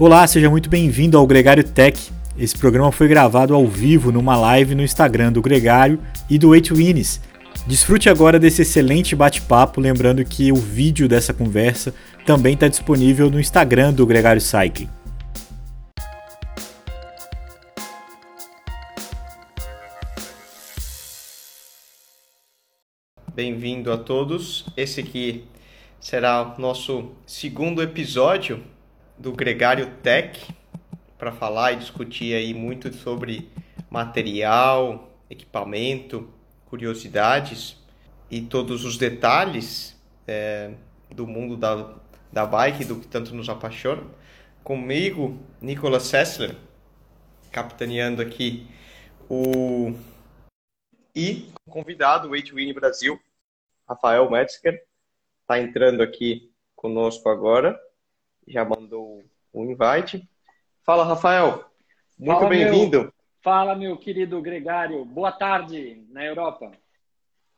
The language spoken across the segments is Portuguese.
Olá, seja muito bem-vindo ao Gregário Tech. Esse programa foi gravado ao vivo numa live no Instagram do Gregário e do 8 Winners. Desfrute agora desse excelente bate-papo, lembrando que o vídeo dessa conversa também está disponível no Instagram do Gregário Cycling. Bem-vindo a todos. Esse aqui será o nosso segundo episódio do Gregário Tech para falar e discutir aí muito sobre material, equipamento, curiosidades e todos os detalhes é, do mundo da, da bike, do que tanto nos apaixona. Comigo, Nicolas Sessler, capitaneando aqui o e convidado, o Win Brasil, Rafael Metzger, está entrando aqui conosco agora já mandou o um invite. Fala, Rafael. Muito bem-vindo. Fala, meu querido Gregário. Boa tarde na Europa.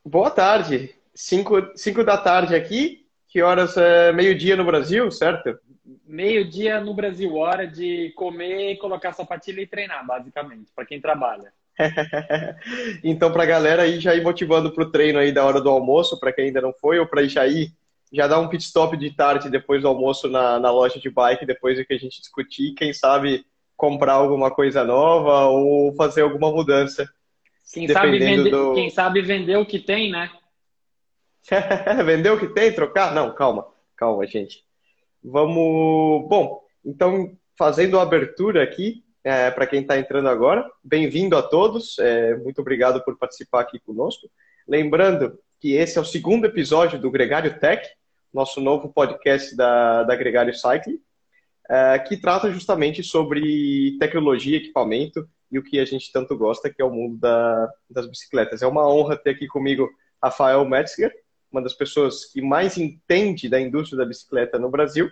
Boa tarde. Cinco, cinco da tarde aqui. Que horas é meio-dia no Brasil, certo? Meio-dia no Brasil. Hora de comer, colocar sapatilha e treinar, basicamente, para quem trabalha. então, para a galera aí já ir motivando para o treino aí da hora do almoço, para quem ainda não foi, ou para já ir já dar um pit stop de tarde depois do almoço na, na loja de bike, depois do que a gente discutir, quem sabe comprar alguma coisa nova ou fazer alguma mudança. Quem sabe, vender, do... quem sabe vender o que tem, né? vender o que tem, trocar? Não, calma, calma, gente. Vamos. Bom, então, fazendo a abertura aqui, é, para quem está entrando agora, bem-vindo a todos, é, muito obrigado por participar aqui conosco. Lembrando que esse é o segundo episódio do Gregário Tech, nosso novo podcast da, da Gregário Cycling, é, que trata justamente sobre tecnologia, equipamento e o que a gente tanto gosta, que é o mundo da, das bicicletas. É uma honra ter aqui comigo Rafael Metzger, uma das pessoas que mais entende da indústria da bicicleta no Brasil.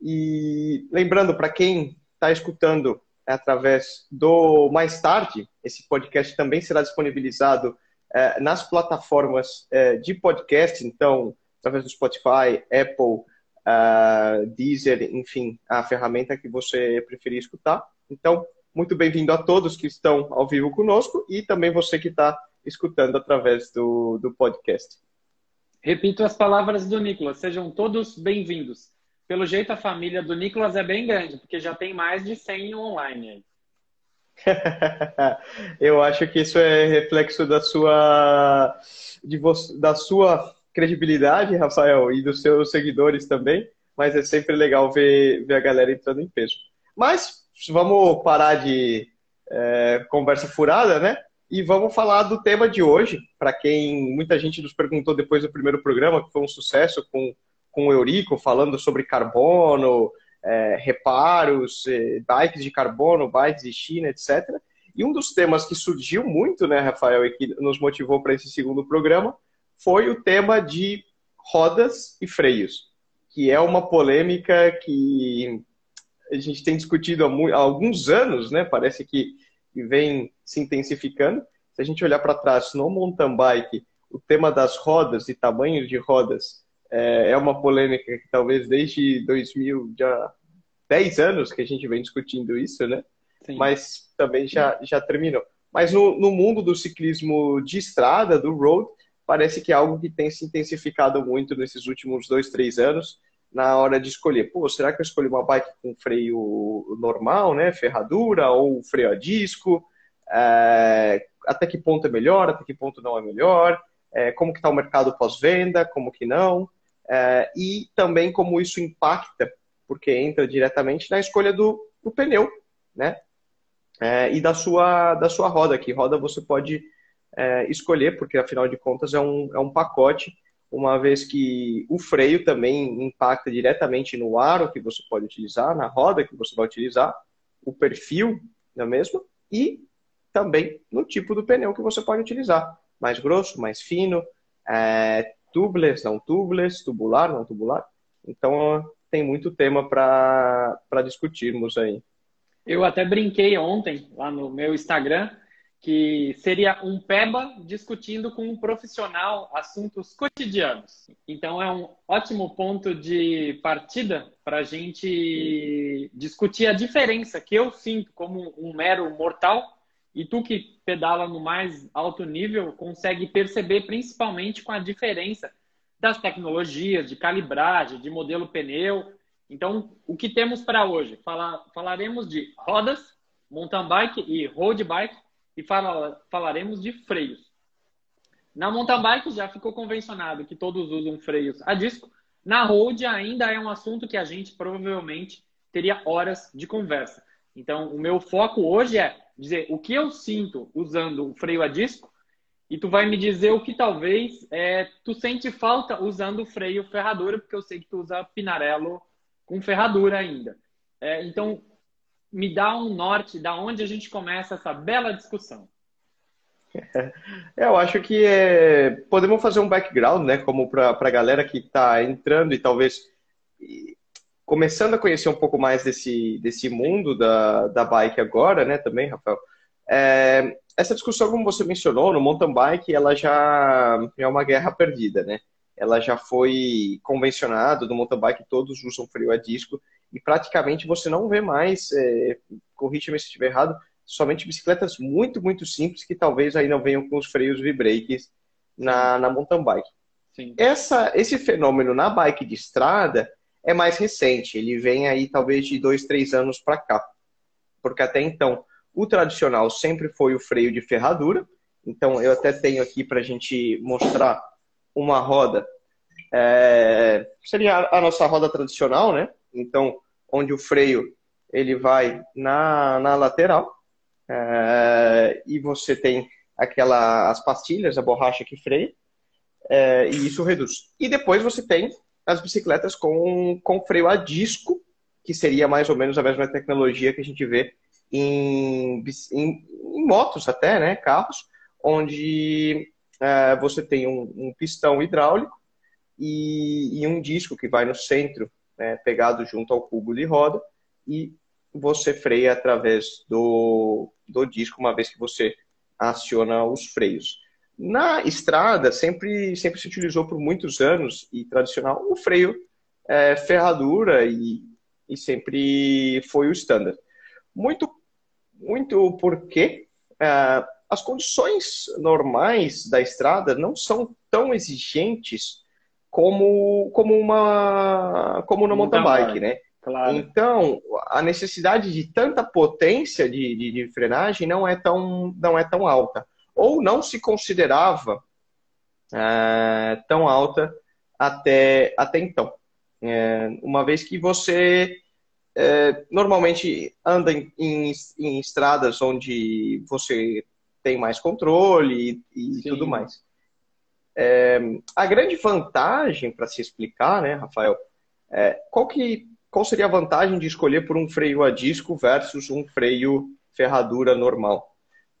E lembrando, para quem está escutando através do Mais Tarde, esse podcast também será disponibilizado é, nas plataformas é, de podcast, então através do Spotify, Apple, uh, Deezer, enfim, a ferramenta que você preferir escutar. Então, muito bem-vindo a todos que estão ao vivo conosco e também você que está escutando através do, do podcast. Repito as palavras do Nicolas, sejam todos bem-vindos. Pelo jeito, a família do Nicolas é bem grande, porque já tem mais de 100 online Eu acho que isso é reflexo da sua, de você, da sua credibilidade, Rafael, e dos seus seguidores também, mas é sempre legal ver, ver a galera entrando em peso. Mas vamos parar de é, conversa furada, né? E vamos falar do tema de hoje, para quem muita gente nos perguntou depois do primeiro programa, que foi um sucesso com, com o Eurico, falando sobre carbono, é, reparos, é, bikes de carbono, bikes de China, etc. E um dos temas que surgiu muito, né, Rafael, e que nos motivou para esse segundo programa, foi o tema de rodas e freios, que é uma polêmica que a gente tem discutido há, alguns anos, né? Parece que vem se intensificando. Se a gente olhar para trás no mountain bike, o tema das rodas e tamanho de rodas é, é uma polêmica que talvez desde 2000, já 10 anos que a gente vem discutindo isso, né? Sim. Mas também já, já terminou. Mas no, no mundo do ciclismo de estrada, do road, parece que é algo que tem se intensificado muito nesses últimos dois, três anos na hora de escolher. Pô, será que eu escolhi uma bike com freio normal, né, ferradura, ou freio a disco? É, até que ponto é melhor, até que ponto não é melhor? É, como que está o mercado pós-venda, como que não? É, e também como isso impacta, porque entra diretamente na escolha do, do pneu, né? É, e da sua, da sua roda. Que roda você pode é, escolher, porque afinal de contas é um, é um pacote, uma vez que o freio também impacta diretamente no aro que você pode utilizar, na roda que você vai utilizar, o perfil da mesma e também no tipo do pneu que você pode utilizar. Mais grosso, mais fino, é, tubeless, não tubeless, tubular, não tubular. Então tem muito tema para discutirmos aí. Eu até brinquei ontem lá no meu Instagram que seria um PEBA discutindo com um profissional assuntos cotidianos. Então, é um ótimo ponto de partida para a gente discutir a diferença que eu sinto como um mero mortal e tu que pedala no mais alto nível consegue perceber principalmente com a diferença das tecnologias, de calibragem, de modelo pneu. Então, o que temos para hoje? Fala, falaremos de rodas, mountain bike e road bike e fala, falaremos de freios. Na mountain bike já ficou convencionado que todos usam freios a disco. Na road ainda é um assunto que a gente provavelmente teria horas de conversa. Então, o meu foco hoje é dizer o que eu sinto usando o freio a disco e tu vai me dizer o que talvez é, tu sente falta usando o freio ferradura, porque eu sei que tu usa Pinarello com ferradura ainda. É, então, me dá um norte da onde a gente começa essa bela discussão. É, eu acho que é, podemos fazer um background, né, como para a galera que está entrando e talvez começando a conhecer um pouco mais desse, desse mundo da, da bike agora, né, também, Rafael. É, essa discussão, como você mencionou, no mountain bike, ela já é uma guerra perdida, né? Ela já foi convencionada, no mountain bike todos usam freio a disco e praticamente você não vê mais, é, corrija-me se estiver errado, somente bicicletas muito, muito simples que talvez aí não venham com os freios V-brakes na, na mountain bike. Sim. Essa, esse fenômeno na bike de estrada é mais recente, ele vem aí talvez de dois, três anos para cá. Porque até então o tradicional sempre foi o freio de ferradura. Então, eu até tenho aqui para a gente mostrar uma roda. É, seria a nossa roda tradicional, né? Então, onde o freio ele vai na, na lateral é, e você tem aquela as pastilhas, a borracha que freia é, e isso reduz. E depois você tem as bicicletas com, com freio a disco, que seria mais ou menos a mesma tecnologia que a gente vê em, em, em motos até, né, carros, onde é, você tem um, um pistão hidráulico e, e, um disco que vai no centro, né, pegado junto ao cubo de roda, e você freia através do, do disco, uma vez que você aciona os freios. Na estrada, sempre, sempre se utilizou por muitos anos, e tradicional, o freio é, ferradura, e, e sempre foi o standard. Muito muito porque uh, as condições normais da estrada não são tão exigentes como, como uma como no mountain bike, né? Claro. Então, a necessidade de tanta potência de, de, de, frenagem não é, tão, não é tão alta. Ou não se considerava uh, tão alta até, até então. É, uma vez que você é, normalmente anda em, em, em, estradas onde você tem mais controle e, e tudo mais. É, a grande vantagem, para se explicar, né, Rafael, é, qual, que, qual seria a vantagem de escolher por um freio a disco versus um freio ferradura normal?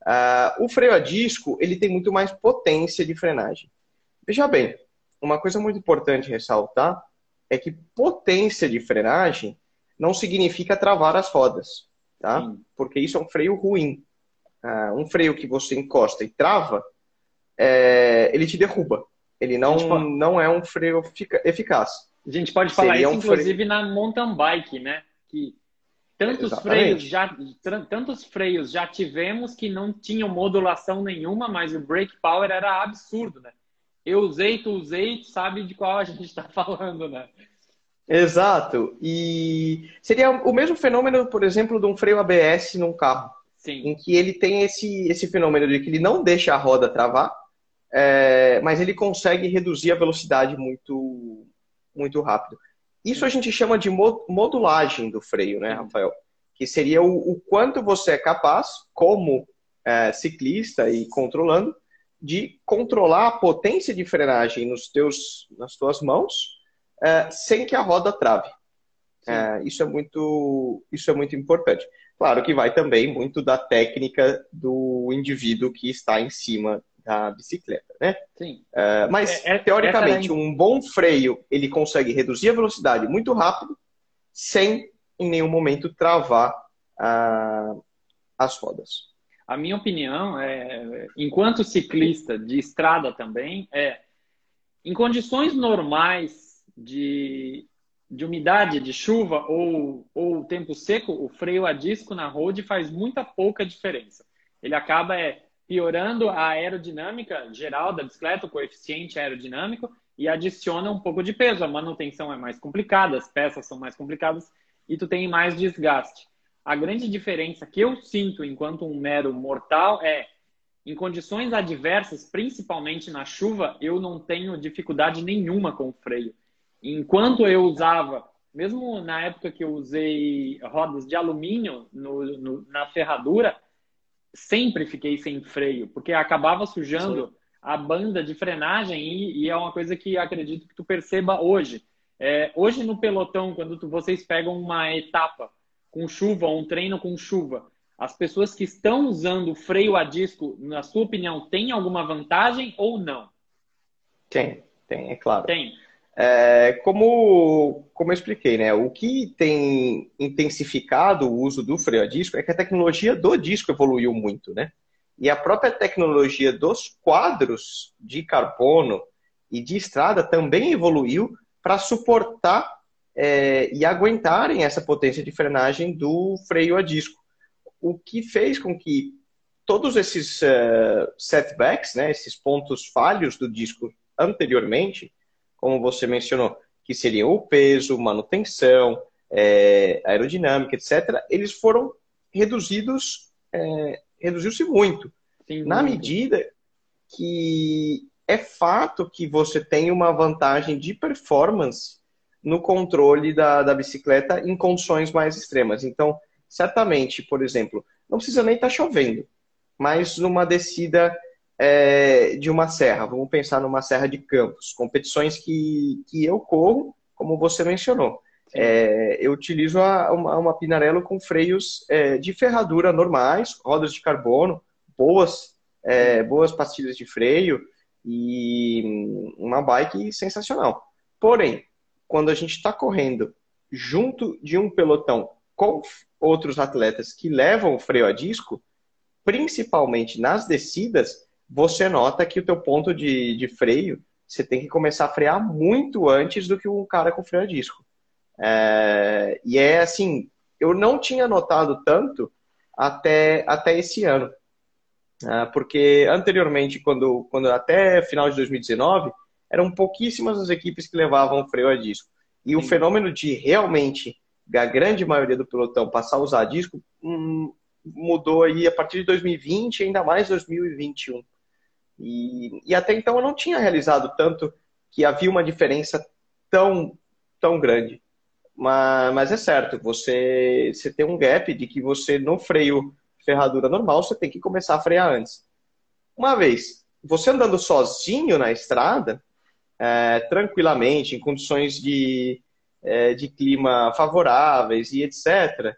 Uh, o freio a disco ele tem muito mais potência de frenagem. Veja bem, uma coisa muito importante ressaltar é que potência de frenagem não significa travar as rodas, tá? Sim. Porque isso é um freio ruim. Uh, um freio que você encosta e trava, é, ele te derruba. Ele não, pode... não é um freio eficaz. A gente pode falar Seria isso, um inclusive, freio... na mountain bike, né? Que tantos freios, já, tantos freios já tivemos que não tinham modulação nenhuma, mas o brake power era absurdo, né? Eu usei, tu usei, tu sabe de qual a gente está falando, né? Exato. E seria o mesmo fenômeno, por exemplo, de um freio ABS num carro. Sim. Em que ele tem esse, esse fenômeno de que ele não deixa a roda travar, é, mas ele consegue reduzir a velocidade muito, muito rápido. Isso a gente chama de modulagem do freio, né, Rafael? Que seria o, o quanto você é capaz, como é, ciclista e controlando, de controlar a potência de frenagem nos teus, nas tuas mãos é, sem que a roda trave. É, isso, é muito, isso é muito importante. Claro que vai também muito da técnica do indivíduo que está em cima da bicicleta, né? Sim. É, mas, é, é teoricamente, é... um bom freio, ele consegue reduzir a velocidade muito rápido, sem, em nenhum momento, travar ah, as rodas. a minha opinião é, enquanto ciclista de estrada também, é em condições normais de, de umidade, de chuva ou, ou tempo seco, o freio a disco na road faz muita pouca diferença. Ele acaba é, piorando a aerodinâmica geral da bicicleta, o coeficiente aerodinâmico, e adiciona um pouco de peso. A manutenção é mais complicada, as peças são mais complicadas e tu tem mais desgaste. A grande diferença que eu sinto enquanto um mero mortal é em condições adversas, principalmente na chuva, eu não tenho dificuldade nenhuma com o freio. Enquanto eu usava, mesmo na época que eu usei rodas de alumínio no, no, na ferradura, sempre fiquei sem freio, porque acabava sujando Sim. a banda de frenagem e, e, é uma coisa que acredito que tu perceba hoje. É, hoje no pelotão, quando tu, vocês pegam uma etapa com chuva, ou um treino com chuva, as pessoas que estão usando freio a disco, na sua opinião, têm alguma vantagem ou não? Tem, tem, é claro. Tem. É, como, como eu expliquei, né? O que tem intensificado o uso do freio a disco é que a tecnologia do disco evoluiu muito, né? E a própria tecnologia dos quadros de carbono e de estrada também evoluiu para suportar é, e aguentarem essa potência de frenagem do freio a disco. O que fez com que todos esses uh, setbacks, né, esses pontos falhos do disco anteriormente, como você mencionou, que seriam o peso, manutenção, é, aerodinâmica, etc., eles foram reduzidos, é, reduziu-se muito. Sim, na muito. medida que é fato que você tem uma vantagem de performance no controle da, da bicicleta em condições mais extremas. Então, certamente, por exemplo, não precisa nem estar tá chovendo, mas numa descida é, de uma serra, vamos pensar numa serra de campos, competições que, que eu corro, como você mencionou. É, eu utilizo a, uma, uma Pinarello com freios é, de ferradura normais, rodas de carbono, boas, é, boas pastilhas de freio e uma bike sensacional. Porém, quando a gente está correndo junto de um pelotão com outros atletas que levam o freio a disco, principalmente nas descidas, você nota que o teu ponto de, de freio, você tem que começar a frear muito antes do que um cara com freio a disco. É, e é assim, eu não tinha notado tanto até, até esse ano. É, porque anteriormente, quando, quando até final de 2019, eram pouquíssimas as equipes que levavam freio a disco. E Sim. o fenômeno de realmente a grande maioria do pelotão passar a usar disco hum, mudou aí a partir de 2020 ainda mais 2021. E, e até então eu não tinha realizado tanto que havia uma diferença tão, tão grande. Mas, mas é certo, você, você tem um gap de que você no freio ferradura normal, você tem que começar a frear antes. Uma vez, você andando sozinho na estrada, é, tranquilamente, em condições de, é, de clima favoráveis e etc.,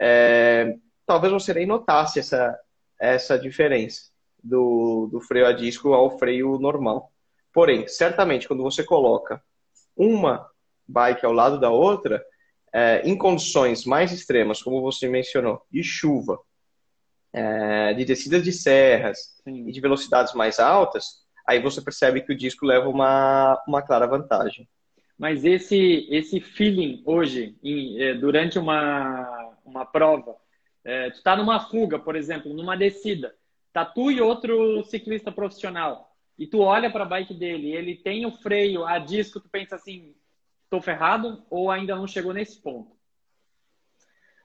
é, talvez você nem notasse essa, essa diferença do, do freio a disco ao freio normal. Porém, certamente, quando você coloca uma bike ao lado da outra, é, em condições mais extremas, como você mencionou, de chuva, é, de descidas de serras Sim. e de velocidades mais altas, aí você percebe que o disco leva uma, uma clara vantagem. Mas esse, esse feeling hoje, em, é, durante uma, uma prova, é, tu está numa fuga, por exemplo, numa descida, tá tu e outro ciclista profissional, e tu olha para a bike dele, ele tem o freio a disco, tu pensa assim, tô ferrado ou ainda não chegou nesse ponto?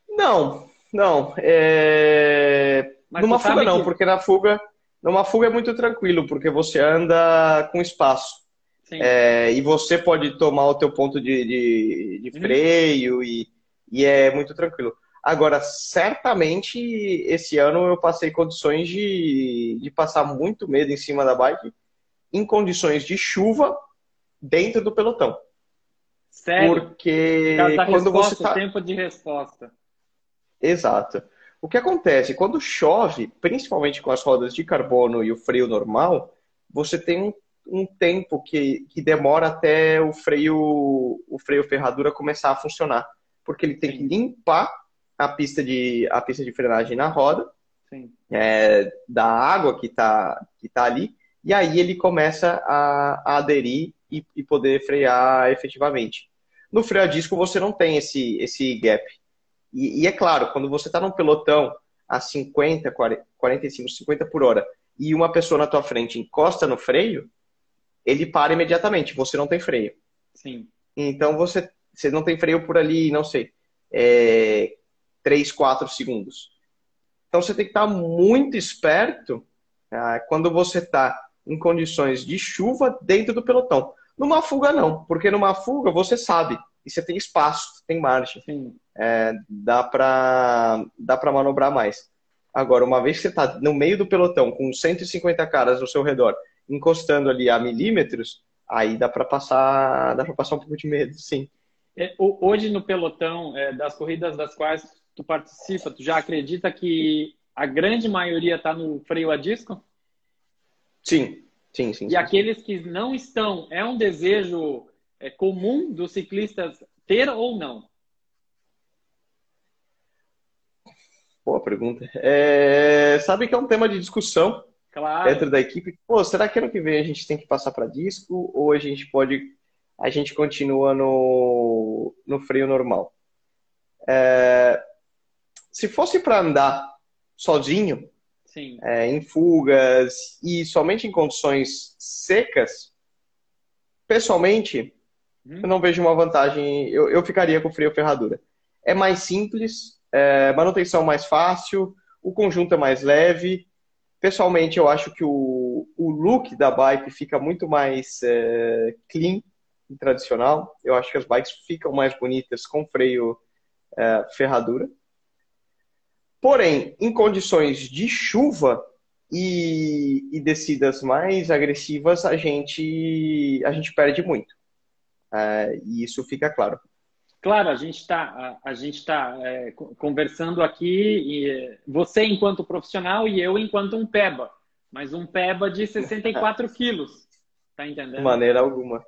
Não, não. É... Numa fuga não, que... porque na fuga numa fuga é muito tranquilo, porque você anda com espaço. É, e você pode tomar o teu ponto de, de, de uhum. freio e, e é muito tranquilo. Agora, certamente, esse ano eu passei condições de, de passar muito medo em cima da bike em condições de chuva dentro do pelotão. Sério? Porque quando resposta, você tá... tempo de resposta. Exato. O que acontece? Quando chove, principalmente com as rodas de carbono e o freio normal, você tem um, um tempo que, que demora até o freio, o freio ferradura começar a funcionar. Porque ele tem que limpar a pista, de, a pista de frenagem na roda. É, da água que está que tá ali, e aí ele começa a, a aderir e, e, poder frear efetivamente. No freio a disco você não tem esse, esse gap. E, e é claro, quando você está num pelotão a 50, 40, 45, 50 por hora e uma pessoa na tua frente encosta no freio, ele para imediatamente, você não tem freio. Sim. Então você, você não tem freio por ali, não sei, é, 3, 4 segundos. Então você tem que estar muito esperto ah, quando você está em condições de chuva dentro do pelotão. Numa fuga não, porque numa fuga você sabe e você tem espaço, tem margem, é, dá para dá para manobrar mais. Agora, uma vez que você está no meio do pelotão com 150 caras ao seu redor, encostando ali a milímetros, aí dá para passar dá para passar um pouco de medo, sim. É, hoje no pelotão é, das corridas das quais tu participa, tu já acredita que a grande maioria está no freio a disco? Sim, sim, sim. E sim, aqueles sim. que não estão, é um desejo é, comum dos ciclistas ter ou não? Boa pergunta. É, sabe que é um tema de discussão claro. dentro da equipe. Pô, será que ano que vem a gente tem que passar para disco ou a gente pode, a gente continua no, no freio normal? É, se fosse para andar sozinho, é, em fugas e somente em condições secas, pessoalmente, hum. eu não vejo uma vantagem. Eu, eu ficaria com freio ferradura. É mais simples, é, manutenção mais fácil, o conjunto é mais leve. Pessoalmente, eu acho que o, o look da bike fica muito mais é, clean e tradicional. Eu acho que as bikes ficam mais bonitas com freio é, ferradura. Porém, em condições de chuva e, e descidas mais agressivas, a gente, a gente perde muito. É, e isso fica claro. Claro, a gente está a, a, gente tá é, conversando aqui, e você enquanto profissional e eu enquanto um peba, mas um peba de 64 quilos, tá entendendo? De maneira alguma.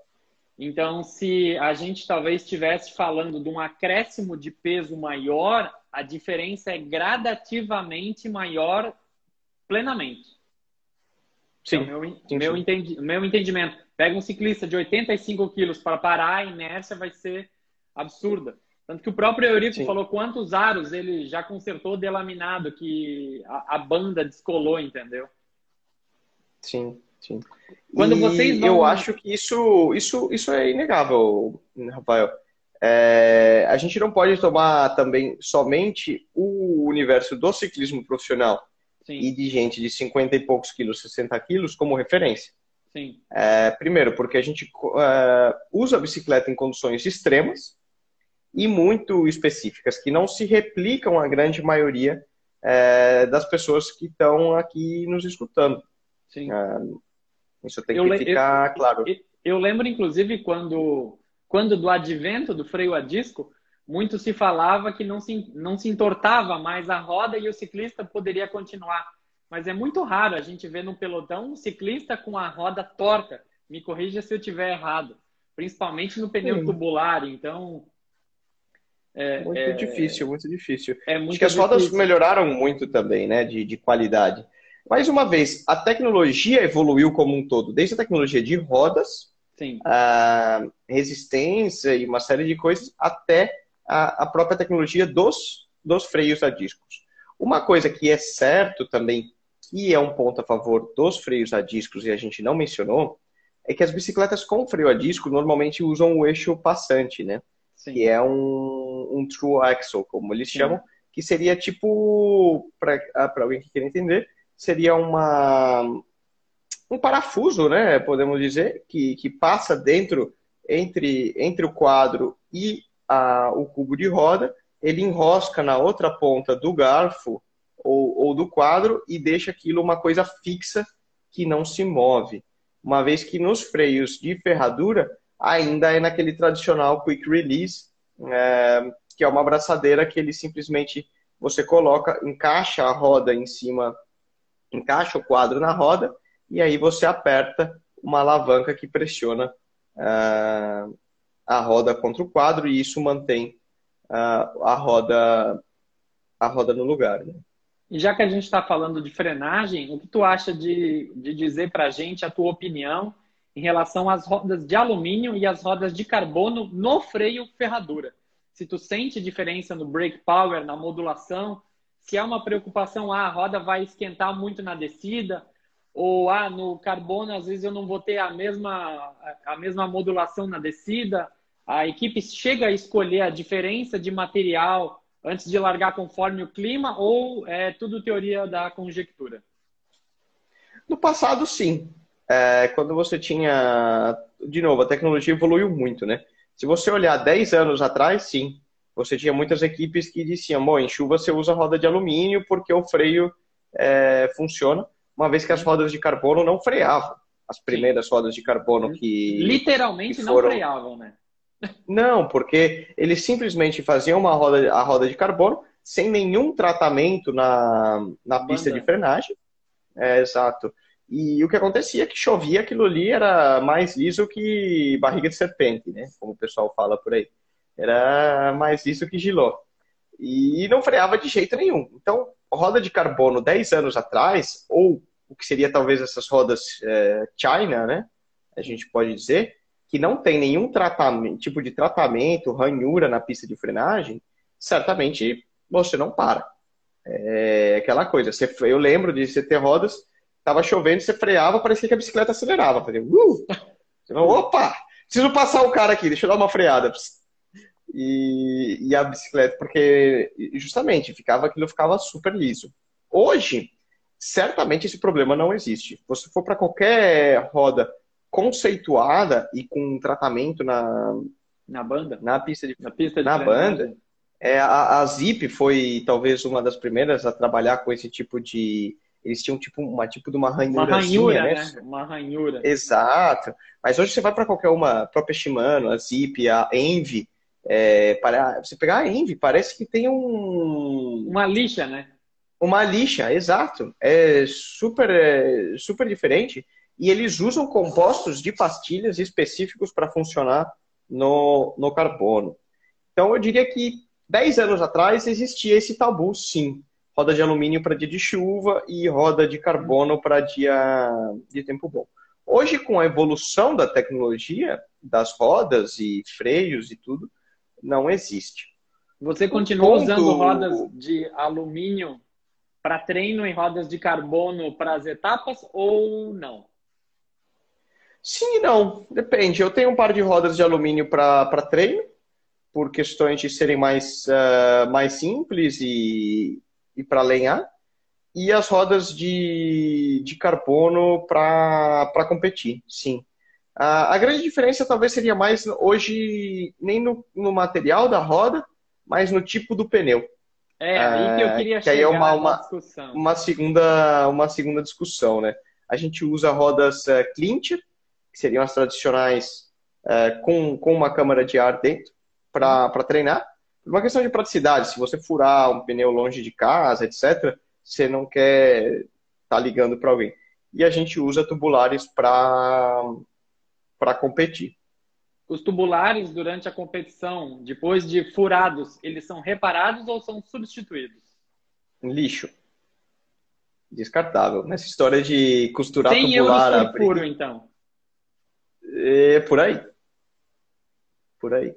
Então, se a gente talvez estivesse falando de um acréscimo de peso maior, a diferença é gradativamente maior plenamente. Sim. Então, meu, sim, meu, sim. Entendi, meu entendimento. Pega um ciclista de 85 quilos para parar, a inércia vai ser absurda. Tanto que o próprio Eurico sim. falou quantos aros ele já consertou delaminado, que a, a banda descolou, entendeu? Sim, sim. Quando e vocês vão... Eu acho que isso, isso, isso é inegável, Rafael. É, a gente não pode tomar também somente o universo do ciclismo profissional Sim. e de gente de 50 e poucos quilos, 60 quilos como referência. É, primeiro, porque a gente é, usa a bicicleta em condições extremas e muito específicas, que não se replicam a grande maioria é, das pessoas que estão aqui nos escutando. Sim. Isso tem eu que ficar eu, claro. Eu, eu lembro, inclusive, quando quando do advento do freio a disco, muito se falava que não se, não se entortava mais a roda e o ciclista poderia continuar. Mas é muito raro a gente ver no pelotão um ciclista com a roda torta. Me corrija se eu estiver errado. Principalmente no pneu Sim. tubular. Então. É, muito é, difícil, muito difícil. É muito Acho que as difícil. rodas melhoraram muito também, né? De, de qualidade. Mais uma vez, a tecnologia evoluiu como um todo, desde a tecnologia de rodas a resistência e uma série de coisas, até a, a própria tecnologia dos, dos freios a discos. Uma coisa que é certo também, que é um ponto a favor dos freios a discos e a gente não mencionou, é que as bicicletas com freio a disco normalmente usam o eixo passante, né? Sim. Que é um, um true axle, como eles Sim. chamam, que seria tipo, para alguém que quer entender, seria uma, um parafuso, né, podemos dizer, que, que passa dentro, entre, entre o quadro e a, o cubo de roda, ele enrosca na outra ponta do garfo ou, ou do quadro e deixa aquilo uma coisa fixa que não se move. Uma vez que nos freios de ferradura ainda é naquele tradicional quick release, é, que é uma abraçadeira que ele simplesmente você coloca, encaixa a roda em cima, encaixa o quadro na roda e aí você aperta uma alavanca que pressiona uh, a roda contra o quadro e isso mantém uh, a roda a roda no lugar. Né? E já que a gente está falando de frenagem, o que tu acha de, de dizer para a gente a tua opinião em relação às rodas de alumínio e as rodas de carbono no freio ferradura? Se tu sente diferença no brake power, na modulação, se é uma preocupação, ah, a roda vai esquentar muito na descida, ou ah, no carbono às vezes eu não vou ter a mesma, a mesma modulação na descida. A equipe chega a escolher a diferença de material antes de largar conforme o clima ou é tudo teoria da conjectura? No passado, sim. É, quando você tinha. De novo, a tecnologia evoluiu muito, né? Se você olhar 10 anos atrás, sim. Você tinha muitas equipes que diziam: bom, em chuva você usa roda de alumínio porque o freio é, funciona uma vez que as rodas de carbono não freavam. As primeiras Sim. rodas de carbono que. Literalmente que foram... não freavam, né? Não, porque eles simplesmente faziam uma roda, a roda de carbono sem nenhum tratamento na, na pista de frenagem. É, exato. E o que acontecia é que chovia, aquilo ali era mais liso que barriga de serpente, né? Como o pessoal fala por aí. Era mais liso que giló. E não freava de jeito nenhum. Então, roda de carbono 10 anos atrás, ou o que seria talvez essas rodas é, China, né? A gente pode dizer, que não tem nenhum tipo de tratamento, ranhura na pista de frenagem, certamente você não para. É aquela coisa. Você, eu lembro de você ter rodas, tava chovendo, você freava, parecia que a bicicleta acelerava. Fazia, uh! Você falou, opa! Preciso passar o cara aqui, deixa eu dar uma freada. E, e a bicicleta, porque justamente ficava aquilo ficava super liso. Hoje, certamente esse problema não existe. Você for para qualquer roda conceituada e com tratamento na na banda, na pista de na pista de na banda, é, a, a Zip foi talvez uma das primeiras a trabalhar com esse tipo de eles tinham tipo uma tipo de uma ranhura, uma ranhura, né? né? Uma ranhura. Exato. Mas hoje você vai para qualquer uma, a própria Shimano, a Zip, a Envy, é, para você pegar a Envy, parece que tem um uma lixa, né? Uma lixa, exato. É super, é, super diferente. E eles usam compostos de pastilhas específicos para funcionar no, no carbono. Então, eu diria que 10 anos atrás existia esse tabu, sim. Roda de alumínio para dia de chuva e roda de carbono para dia de tempo bom. Hoje, com a evolução da tecnologia, das rodas e freios e tudo, não existe. Você continua ponto... usando rodas de alumínio para treino em rodas de carbono para as etapas ou não? Sim e não, depende. Eu tenho um par de rodas de alumínio para treino, por questões de serem mais, uh, mais simples e, e para lenhar, e as rodas de, de carbono para competir, sim. Uh, a grande diferença talvez seria mais hoje, nem no, no material da roda, mas no tipo do pneu. É, aí que eu queria que chegar aí é uma, uma. Uma segunda, uma segunda discussão, né? A gente usa rodas uh, Clincher, que seriam as tradicionais uh, com, com uma câmara de ar dentro, para treinar. Uma questão de praticidade, se você furar um pneu longe de casa, etc., você não quer estar tá ligando para alguém. E a gente usa tubulares para competir. Os tubulares durante a competição, depois de furados, eles são reparados ou são substituídos? Lixo. Descartável. Nessa história de costurar 100 tubular... euros por furo, então. É por aí. Por aí.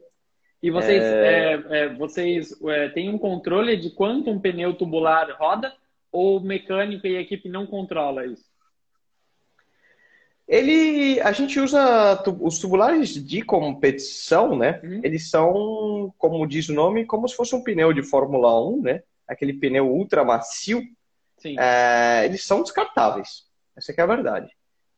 E vocês, é... É, é, vocês é, têm um controle de quanto um pneu tubular roda? Ou o mecânico e a equipe não controla isso? Ele, a gente usa os tubulares de competição, né? Uhum. Eles são, como diz o nome, como se fosse um pneu de Fórmula 1, né? Aquele pneu ultra macio. É, eles são descartáveis. Essa é a verdade.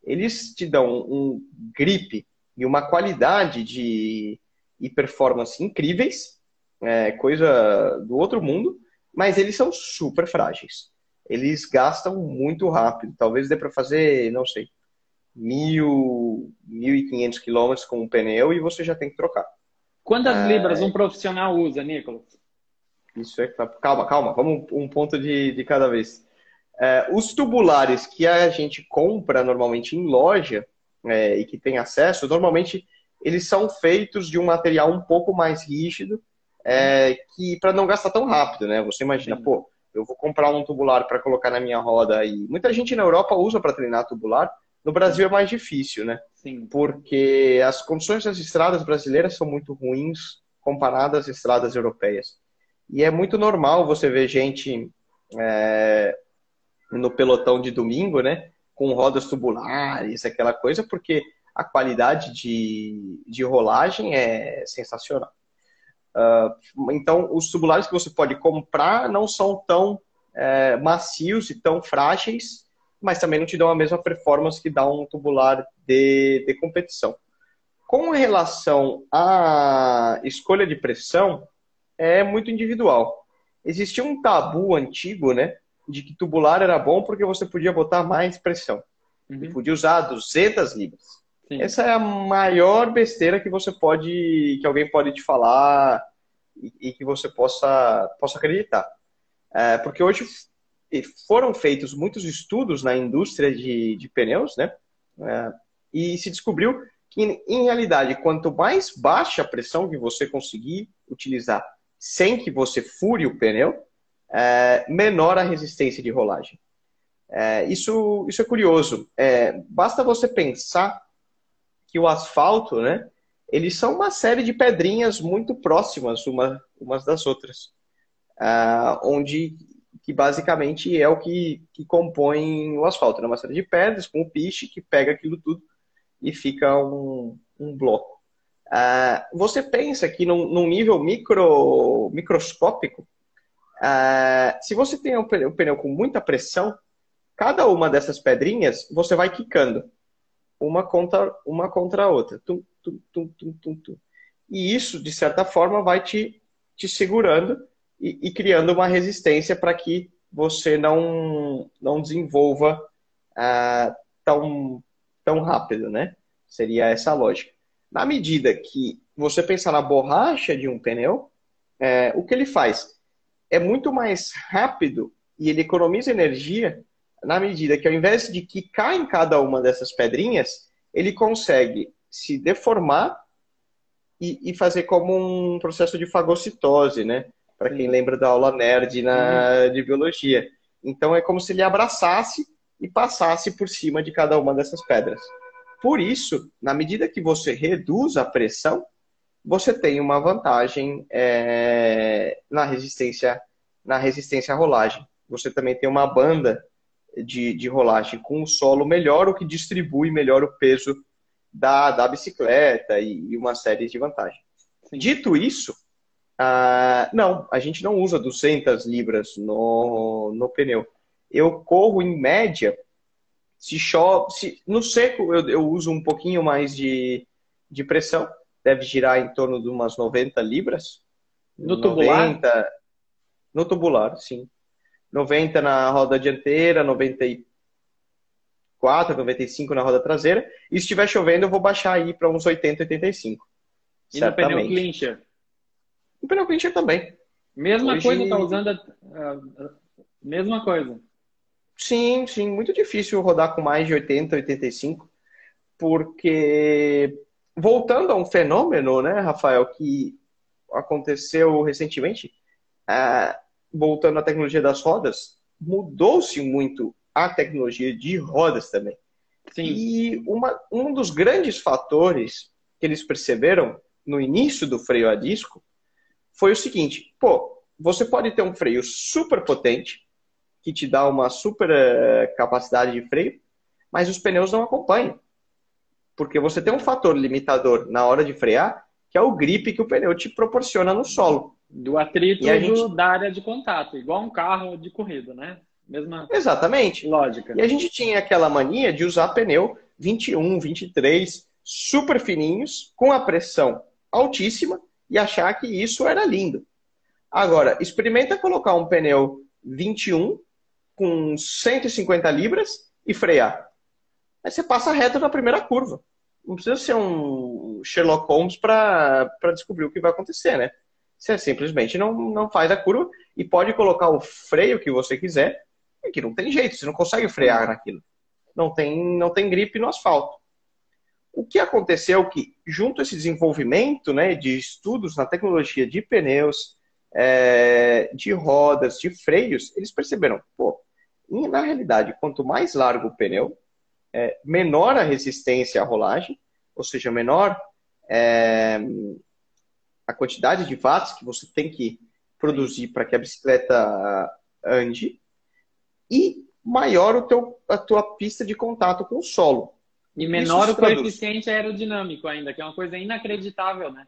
Eles te dão um grip e uma qualidade de e performance incríveis, é, coisa do outro mundo, mas eles são super frágeis. Eles gastam muito rápido. Talvez dê para fazer, não sei, mil, mil e quinhentos quilômetros com um pneu e você já tem que trocar. Quantas é... libras um profissional usa, Nicolas? Isso é. Calma, calma. Vamos um ponto de, de cada vez. É, os tubulares que a gente compra normalmente em loja é, e que tem acesso, normalmente eles são feitos de um material um pouco mais rígido, é, que para não gastar tão rápido, né? Você imagina, Sim. pô, eu vou comprar um tubular para colocar na minha roda e muita gente na Europa usa para treinar tubular. No Brasil é mais difícil, né? Sim. Porque as condições das estradas brasileiras são muito ruins comparadas às estradas europeias. E é muito normal você ver gente é, no pelotão de domingo, né? Com rodas tubulares, aquela coisa, porque a qualidade de, de rolagem é sensacional. Uh, então, os tubulares que você pode comprar não são tão é, macios e tão frágeis, mas também não te dão a mesma performance que dá um tubular de, de competição. Com relação à escolha de pressão, é muito individual. Existia um tabu antigo, né, de que tubular era bom porque você podia botar mais pressão. Uhum. Podia usar 200 libras. Sim. Essa é a maior besteira que você pode, que alguém pode te falar e, e que você possa, possa acreditar. É, porque hoje foram feitos muitos estudos na indústria de, de pneus, né? É, e se descobriu que, em realidade, quanto mais baixa a pressão que você conseguir utilizar sem que você fure o pneu, é, menor a resistência de rolagem. É, isso, isso é curioso. É, basta você pensar que o asfalto, né, eles são uma série de pedrinhas muito próximas uma, umas das outras, uh, onde que basicamente é o que, que compõe o asfalto, né? uma série de pedras com o piche que pega aquilo tudo e fica um, um bloco. Uh, você pensa que num, num nível micro, microscópico, uh, se você tem um pneu, um pneu com muita pressão, cada uma dessas pedrinhas você vai quicando uma contra, uma contra a outra. Tum, tum, tum. E isso, de certa forma, vai te, te segurando e, e criando uma resistência para que você não, não desenvolva uh, tão, tão rápido, né? Seria essa a lógica. Na medida que você pensar na borracha de um pneu, é, o que ele faz? É muito mais rápido e ele economiza energia na medida que ao invés de quicar em cada uma dessas pedrinhas, ele consegue se deformar e, e fazer como um processo de fagocitose, né? Para quem lembra da aula nerd na, uhum. de biologia. Então é como se ele abraçasse e passasse por cima de cada uma dessas pedras. Por isso, na medida que você reduz a pressão, você tem uma vantagem é, na resistência na resistência à rolagem. Você também tem uma banda de, de rolagem com o solo melhor, o que distribui melhor o peso da, da bicicleta e, e uma série de vantagens. Dito isso, uh, não, a gente não usa 200 libras no, no pneu. Eu corro em média, se chove, se, no seco eu, eu uso um pouquinho mais de, de pressão, deve girar em torno de umas 90 libras. No 90, tubular? No tubular, sim. 90 na roda dianteira, 94, 95 na roda traseira. E se estiver chovendo, eu vou baixar aí para uns 80, 85. E certamente. no pneu clincher? No pneu clincher também. Mesma Hoje... coisa, tá usando a, a, mesma coisa. Sim, sim, muito difícil rodar com mais de 80, 85, porque voltando a um fenômeno, né, Rafael, que aconteceu recentemente, uh, voltando à tecnologia das rodas, mudou-se muito a tecnologia de rodas também. Sim. E uma, um dos grandes fatores que eles perceberam no início do freio a disco foi o seguinte: pô, você pode ter um freio super potente, que te dá uma super uh, capacidade de freio, mas os pneus não acompanham. Porque você tem um fator limitador na hora de frear, que é o grip que o pneu te proporciona no solo. Do atrito gente... da área de contato, igual um carro de corrida, né? Mesma Exatamente. lógica. E a gente tinha aquela mania de usar pneu 21, 23, super fininhos, com a pressão altíssima e achar que isso era lindo. Agora, experimenta colocar um pneu 21 com 150 libras e frear. Aí você passa reto na primeira curva. Não precisa ser um Sherlock Holmes para descobrir o que vai acontecer, né? Você simplesmente não, não faz a curva e pode colocar o freio que você quiser, que não tem jeito, você não consegue frear naquilo. Não tem, não tem gripe no asfalto. O que aconteceu é que, junto a esse desenvolvimento né, de estudos na tecnologia de pneus, é, de rodas, de freios, eles perceberam, pô, na realidade, quanto mais largo o pneu, é, menor a resistência à rolagem, ou seja, menor é, a quantidade de watts que você tem que produzir para que a bicicleta ande, e maior o teu, a tua pista de contato com o solo. E menor o coeficiente aerodinâmico ainda, que é uma coisa inacreditável, né?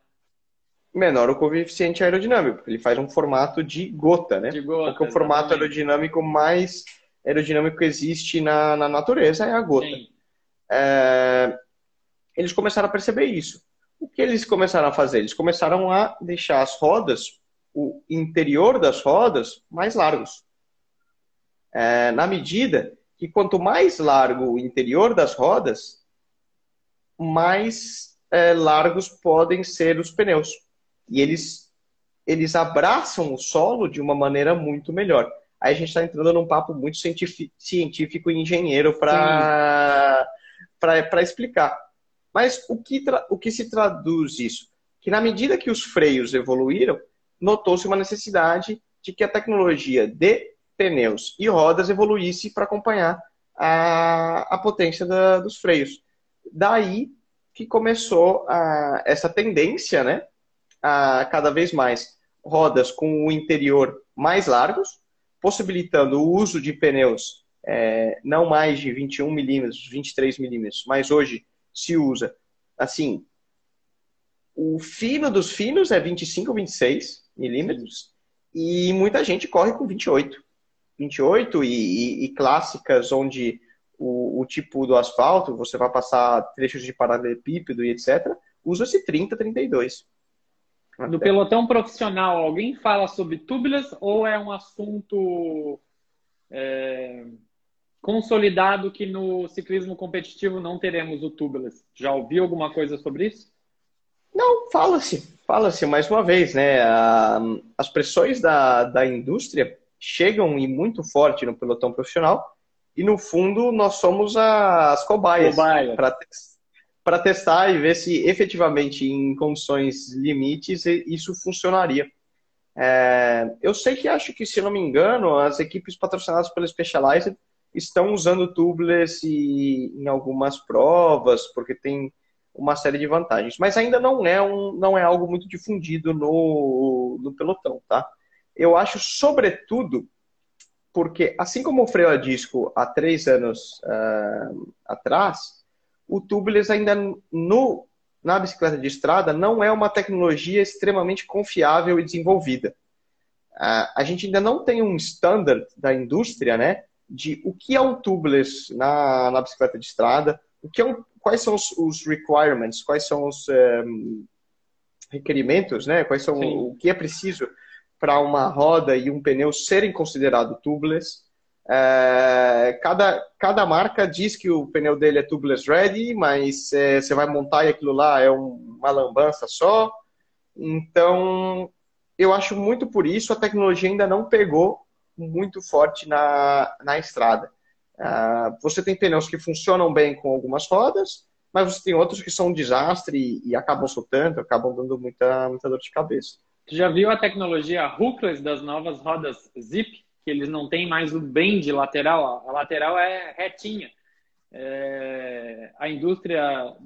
menor o coeficiente aerodinâmico. Ele faz um formato de gota, né? De gota, Porque o formato aerodinâmico mais aerodinâmico que existe na, na natureza é a gota. É, eles começaram a perceber isso. O que eles começaram a fazer? Eles começaram a deixar as rodas, o interior das rodas, mais largos. É, na medida que quanto mais largo o interior das rodas, mais é, largos podem ser os pneus e eles, eles abraçam o solo de uma maneira muito melhor. Aí a gente está entrando num papo muito científico e engenheiro para explicar. Mas o que, o que se traduz isso? Que na medida que os freios evoluíram, notou-se uma necessidade de que a tecnologia de pneus e rodas evoluísse para acompanhar a, a potência da, dos freios. Daí que começou a, essa tendência, né, a, cada vez mais rodas com o interior mais largos, possibilitando o uso de pneus é, não mais de 21 milímetros, 23 milímetros, mas hoje se usa assim. O fino dos finos é 25, 26 milímetros e muita gente corre com 28. 28 e, e, e clássicas onde o, o, tipo do asfalto, você vai passar trechos de paralelepípedo e etc., usa-se 30, 32. No pelotão profissional, alguém fala sobre tubeless ou é um assunto é, consolidado que no ciclismo competitivo não teremos o tubeless? Já ouviu alguma coisa sobre isso? Não, fala-se, fala-se mais uma vez, né? As pressões da, da indústria chegam e muito forte no pelotão profissional e no fundo nós somos as cobaias Cobaia. para testar e ver se efetivamente em condições limites isso funcionaria. É, eu sei que acho que, se não me engano, as equipes patrocinadas pela Specialized estão usando tubeless em algumas provas, porque tem uma série de vantagens. Mas ainda não é, um, não é algo muito difundido no, no pelotão, tá? Eu acho, sobretudo, porque assim como o freio a disco há três anos uh, atrás, o tubeless ainda no, na bicicleta de estrada não é uma tecnologia extremamente confiável e desenvolvida. Uh, a gente ainda não tem um standard da indústria, né, de o que é um tubeless na, na bicicleta de estrada, o que é um, quais são os, os requirements, quais são os um, ehm, requerimentos, né, quais são Sim. o que é preciso para uma roda e um pneu serem considerados tubeless. É, cada, cada marca diz que o pneu dele é tubeless ready, mas é, você vai montar e aquilo lá é um, uma lambança só. Então, eu acho muito por isso a tecnologia ainda não pegou muito forte na, na estrada. Uh, você tem pneus que funcionam bem com algumas rodas, mas você tem outros que são um desastre e, e acabam soltando, acabam dando muita, muita dor de cabeça. Já viu a tecnologia hookless das novas rodas Zip? que eles não têm mais o bend lateral, a lateral é retinha. É, a indústria,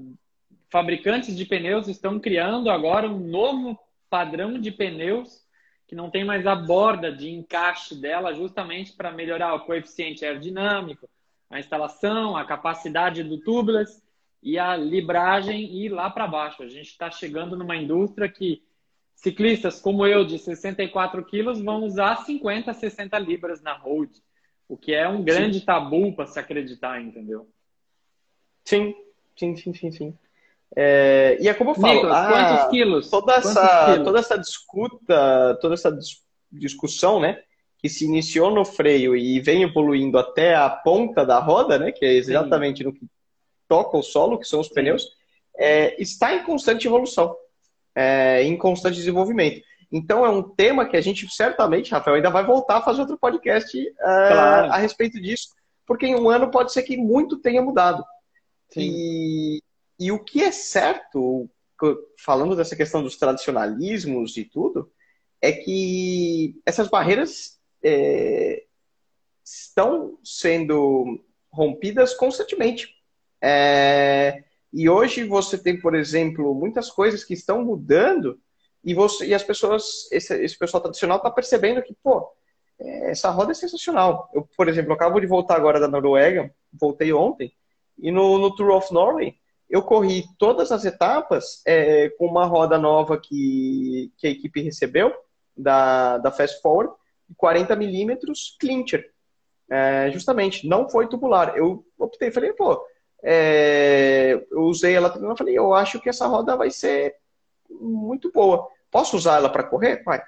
fabricantes de pneus estão criando agora um novo padrão de pneus que não tem mais a borda de encaixe dela, justamente para melhorar o coeficiente aerodinâmico, a instalação, a capacidade do tubeless e a libragem ir lá para baixo. A gente está chegando numa indústria que Ciclistas como eu, de 64 quilos, vão usar 50, 60 libras na road, o que é um grande sim. tabu para se acreditar, entendeu? Sim, sim, sim, sim, sim. É, e é como eu falo, Nicolas, ah, quantos quilos? Toda quantos essa, quilos? toda essa toda essa discussão, né, que se iniciou no freio e vem evoluindo até a ponta da roda, né, que é exatamente sim. no que toca o solo, que são os pneus, é, está em constante evolução é, em constante desenvolvimento. Então é um tema que a gente certamente, Rafael, ainda vai voltar a fazer outro podcast é, claro. a respeito disso, porque em um ano pode ser que muito tenha mudado. E, e o que é certo, falando dessa questão dos tradicionalismos e tudo, é que essas barreiras é, estão sendo rompidas constantemente. É, e hoje você tem, por exemplo, muitas coisas que estão mudando e, você, e as pessoas, esse, esse pessoal tradicional está percebendo que, pô, é, essa roda é sensacional. Eu, por exemplo, acabo de voltar agora da Noruega, voltei ontem, e no, no Tour of Norway, eu corri todas as etapas é, com uma roda nova que, que a equipe recebeu, da, da Fast Forward, 40 milímetros clincher. É, justamente, não foi tubular. Eu optei, falei, pô, é, eu usei ela também, eu falei, eu acho que essa roda vai ser muito boa. Posso usar ela para correr? Vai.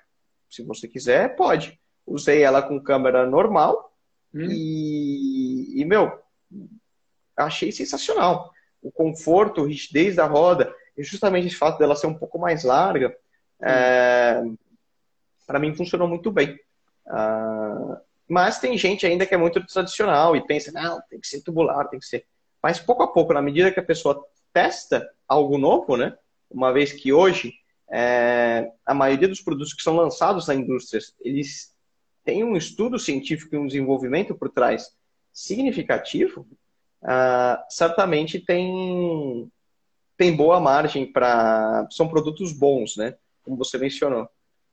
Se você quiser, pode. Usei ela com câmera normal hum. e, e, meu, achei sensacional. O conforto, a rigidez da roda, e justamente o fato dela ser um pouco mais larga, hum. é, para mim funcionou muito bem. Uh, mas tem gente ainda que é muito tradicional e pensa, não, tem que ser tubular, tem que ser. Mas pouco a pouco, na medida que a pessoa testa algo novo, né? Uma vez que hoje é, a maioria dos produtos que são lançados na indústria, eles têm um estudo científico e um desenvolvimento por trás significativo, uh, certamente tem, tem boa margem para. São produtos bons, né? Como você mencionou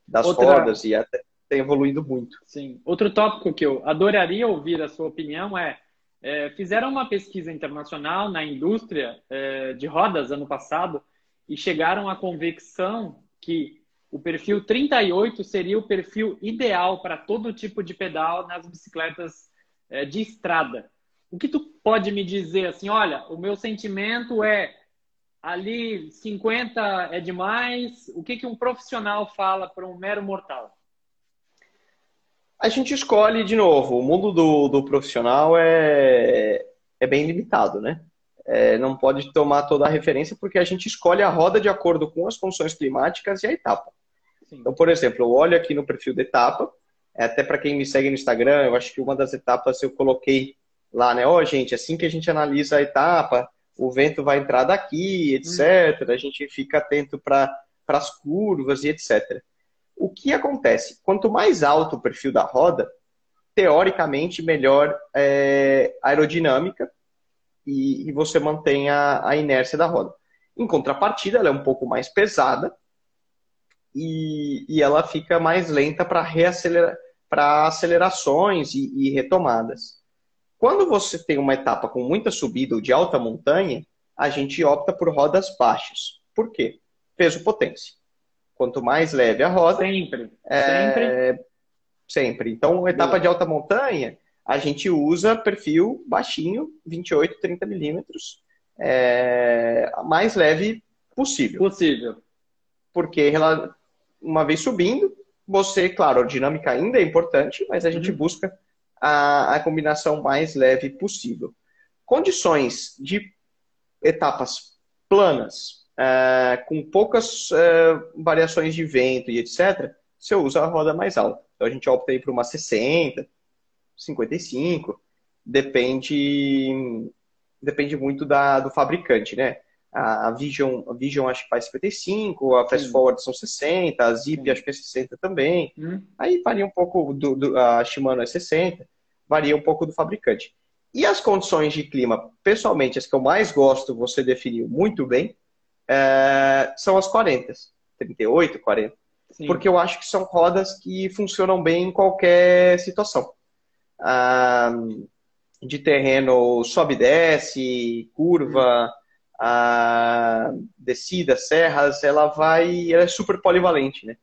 das Outra... rodas e até tem evoluído muito. Sim. Outro tópico que eu adoraria ouvir a sua opinião é, é fizeram uma pesquisa internacional na indústria é, de rodas ano passado e chegaram à convicção que o perfil 38 seria o perfil ideal para todo tipo de pedal nas bicicletas é, de estrada. O que tu pode me dizer assim, olha, o meu sentimento é ali 50 é demais. O que, que um profissional fala para um mero mortal? A gente escolhe de novo. O mundo do, do profissional é, é bem limitado, né? É, não pode tomar toda a referência porque a gente escolhe a roda de acordo com as condições climáticas e a etapa. Sim. Então, por exemplo, eu olho aqui no perfil da etapa, é, até para quem me segue no Instagram, eu acho que uma das etapas eu coloquei lá, né? Ó, oh, gente, assim que a gente analisa a etapa, o vento vai entrar daqui, etc. A gente fica atento para as curvas e etc. O que acontece? Quanto mais alto o perfil da roda, teoricamente melhor é, aerodinâmica e, e, você mantém a, a inércia da roda. Em contrapartida, ela é um pouco mais pesada e, e ela fica mais lenta para acelerações e, e retomadas. Quando você tem uma etapa com muita subida ou de alta montanha, a gente opta por rodas baixas. Por quê? Peso-potência. Quanto mais leve a roda. Sempre. É... Sempre. Sempre. Então, etapa de alta montanha, a gente usa perfil baixinho, 28, 30 milímetros, é... mais leve possível. Possível. Porque, uma vez subindo, você, claro, a dinâmica ainda é importante, mas a gente uhum. busca a, a combinação mais leve possível. Condições de etapas planas, é, com poucas é, variações de vento e etc., você usa a roda mais alta. Então a gente opta aí por uma 60, 55, depende, depende muito da, do fabricante, né? A Vision, a Vision acho que faz 55, a Fast Forward são 60, a Zip Sim. acho que é 60 também. Hum. Aí varia um pouco, do, do, a Shimano é 60, varia um pouco do fabricante. E as condições de clima, pessoalmente, as que eu mais gosto, você definiu muito bem, é, são as 40, 38, 40. Sim. Porque eu acho que são rodas que funcionam bem em qualquer situação. Ah, de terreno sobe e desce, curva, a descida, serras, ela vai, ela é super polivalente, né?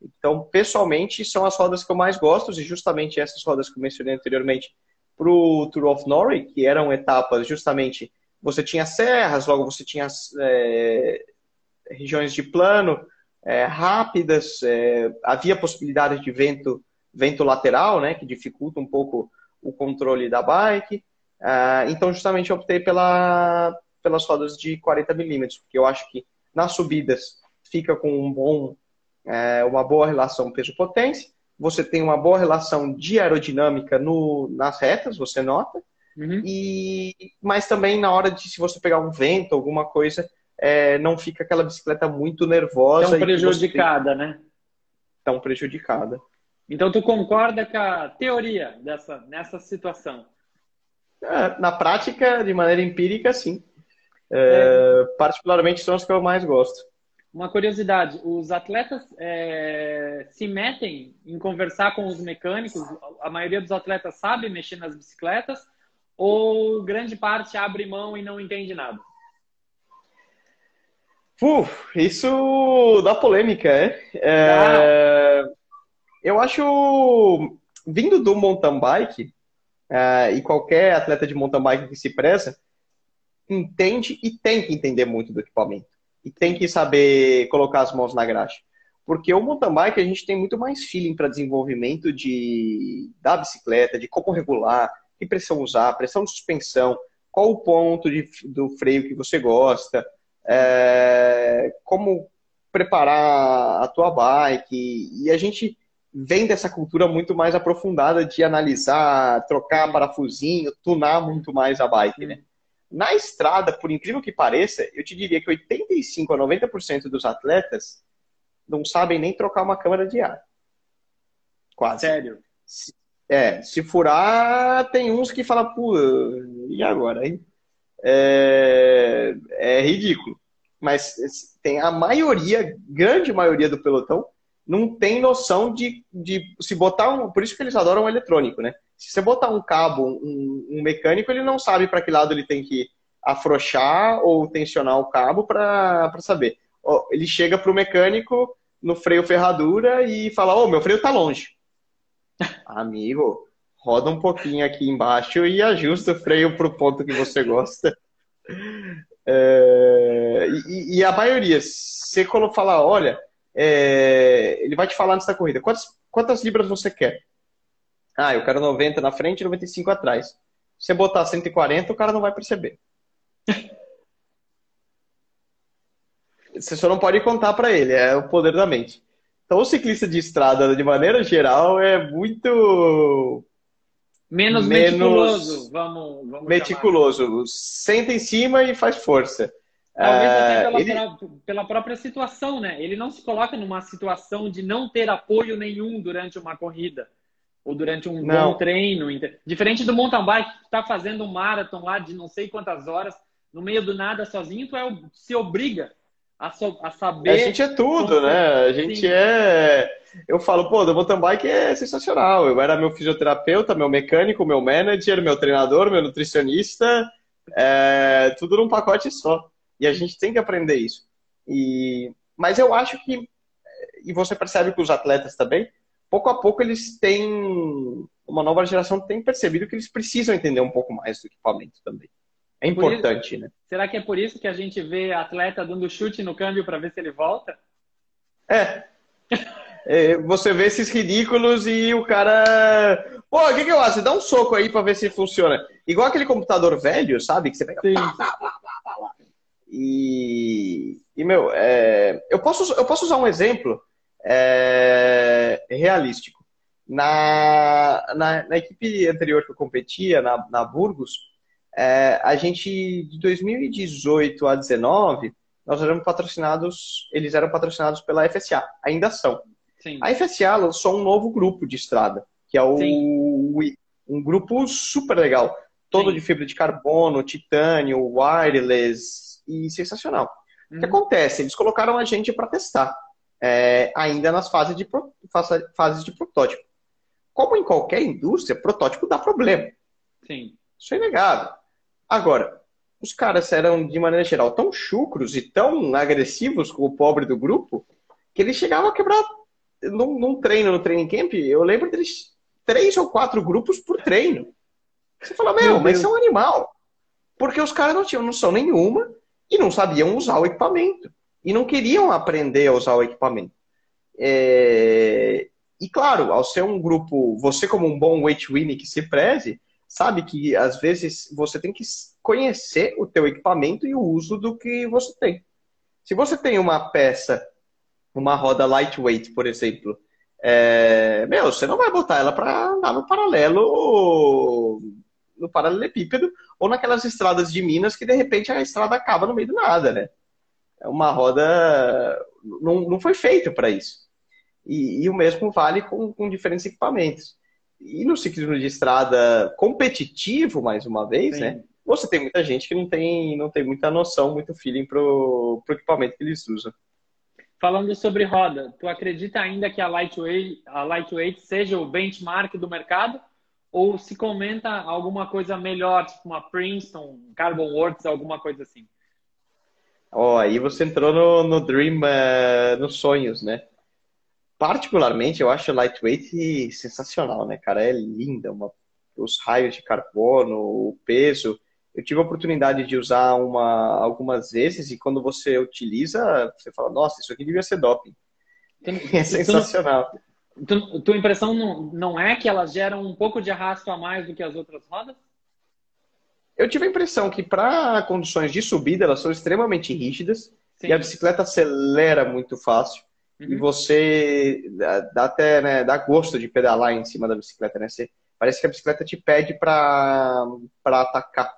Então, pessoalmente, são as rodas que eu mais gosto, e justamente essas rodas que eu mencionei anteriormente para o Tour of Norway, que eram etapas justamente, você tinha serras, logo você tinha é, regiões de plano é, rápidas, é, havia possibilidade de vento, vento lateral, né, que dificulta um pouco o controle da bike. Ah, então, justamente, eu optei pela, pelas rodas de 40 milímetros, porque eu acho que nas subidas fica com um bom, é, uma boa relação peso-potência, você tem uma boa relação de aerodinâmica no, nas retas, você nota, uhum. e mas também na hora de se você pegar um vento, alguma coisa, é, não fica aquela bicicleta muito nervosa. Tão prejudicada, tem... né? tão prejudicada. Então, tu concorda com a teoria dessa, nessa situação? É, na prática, de maneira empírica, sim. É, é. Particularmente são as que eu mais gosto. Uma curiosidade: os atletas é, se metem em conversar com os mecânicos? A maioria dos atletas sabe mexer nas bicicletas? Ou grande parte abre mão e não entende nada? Uf, isso dá polêmica, é? é eu acho, vindo do mountain bike, é, e qualquer atleta de mountain bike que se preza, entende e tem que entender muito do equipamento. E tem que saber colocar as mãos na graxa. Porque o mountain bike a gente tem muito mais feeling para desenvolvimento de, da bicicleta, de como regular, que pressão usar, pressão de suspensão, qual o ponto de, do freio que você gosta, é, como preparar a tua bike. E a gente vem dessa cultura muito mais aprofundada de analisar, trocar parafusinho, tunar muito mais a bike, né? Na estrada, por incrível que pareça, eu te diria que 85 a 90% dos atletas não sabem nem trocar uma câmera de ar. Quase. Sério? É, se furar, tem uns que falam, pô, e agora, hein? É, é ridículo. Mas tem a maioria, grande maioria do pelotão, não tem noção de, de se botar um. Por isso que eles adoram o eletrônico, né? Se você botar um cabo, um, um mecânico, ele não sabe para que lado ele tem que afrouxar ou tensionar o cabo para saber. Ele chega para o mecânico no freio ferradura e fala: Ô, oh, meu freio tá longe. Amigo, roda um pouquinho aqui embaixo e ajusta o freio para o ponto que você gosta. É, e, e, a maioria, você quando falar, olha, é, ele vai te falar antes da corrida, quantas, quantas libras você quer? Ah, eu quero 90 na frente e 95 atrás. Se você botar 140, o cara não vai perceber. você só não pode contar para ele, é o poder da mente. Então, o ciclista de estrada, de maneira geral, é muito. Menos, menos meticuloso, vamos, vamos Meticuloso. Chamar. Senta em cima e faz força. Talvez até pela, ele... pela, própria situação, né? Ele não se coloca numa situação de não ter apoio nenhum durante uma corrida ou durante um não. bom treino. Diferente do mountain bike, que está fazendo um marathon lá de não sei quantas horas, no meio do nada sozinho, tu é, se obriga a, so, a saber. A gente é tudo, né? A gente Sim. é. Eu falo, pô, do mountain bike é sensacional. Eu era meu fisioterapeuta, meu mecânico, meu manager, meu treinador, meu nutricionista, é... tudo num pacote só. E a gente tem que aprender isso. E... Mas eu acho que, e você percebe que os atletas também, pouco a pouco eles têm, uma nova geração tem percebido que eles precisam entender um pouco mais do equipamento também. É importante, isso, né? Será que é por isso que a gente vê atleta dando chute no câmbio para ver se ele volta? É. é. Você vê esses ridículos e o cara. Pô, o que, que eu acho? Dá um soco aí para ver se funciona. Igual aquele computador velho, sabe? Que você pega. Sim. E, e meu, é... eu, posso, eu posso usar um exemplo é... realístico. Na, na, na, equipe anterior que eu competia, na, na Burgos, é, a gente, de 2018 a 2019, nós éramos patrocinados, eles eram patrocinados pela FSA, ainda são. Sim. A FSA lançou um novo grupo de estrada, que é o Sim. um grupo super legal, todo Sim. de fibra de carbono, titânio, wireless e sensacional. O que uhum. acontece? Eles colocaram a gente para testar, é, ainda nas fases de, fases de protótipo. Como em qualquer indústria, protótipo dá problema. Sim. Isso é inegável. Agora, os caras eram, de maneira geral, tão chucros e tão agressivos com o pobre do grupo que eles chegavam a quebrar num, num treino, no training camp. Eu lembro deles três ou quatro grupos por treino. Você fala, meu, meu mas isso é um animal. Porque os caras não tinham noção nenhuma e não sabiam usar o equipamento. E não queriam aprender a usar o equipamento. É... E claro, ao ser um grupo, você como um bom weight winning que se preze, sabe que às vezes você tem que conhecer o teu equipamento e o uso do que você tem. Se você tem uma peça, uma roda lightweight, por exemplo, é... meu, você não vai botar ela para andar no paralelo, no paralelepípedo, ou naquelas estradas de Minas que de repente a estrada acaba no meio do nada, né? É uma roda não, não foi feita para isso. E, e o mesmo vale com, com diferentes equipamentos. E no ciclismo de estrada competitivo, mais uma vez, Sim. né? Você tem muita gente que não tem, não tem muita noção, muito feeling pro, pro equipamento que eles usam. Falando sobre roda, tu acredita ainda que a lightweight, a lightweight seja o benchmark do mercado? Ou se comenta alguma coisa melhor, tipo uma Princeton, Carbon Works, alguma coisa assim? Ó, oh, aí você entrou no, no Dream, uh, nos sonhos, né? Particularmente, eu acho lightweight sensacional, né, cara? É linda, uma, os raios de carbono, o peso. Eu tive a oportunidade de usar uma algumas vezes e quando você utiliza, você fala, nossa, isso aqui devia ser doping. é sensacional. Tu, tua impressão não, não é que elas geram um pouco de arrasto a mais do que as outras rodas? Eu tive a impressão que para condições de subida elas são extremamente rígidas Sim. e a bicicleta acelera muito fácil. Uhum. E você dá até né, dá gosto de pedalar em cima da bicicleta, né? Você, parece que a bicicleta te pede para atacar.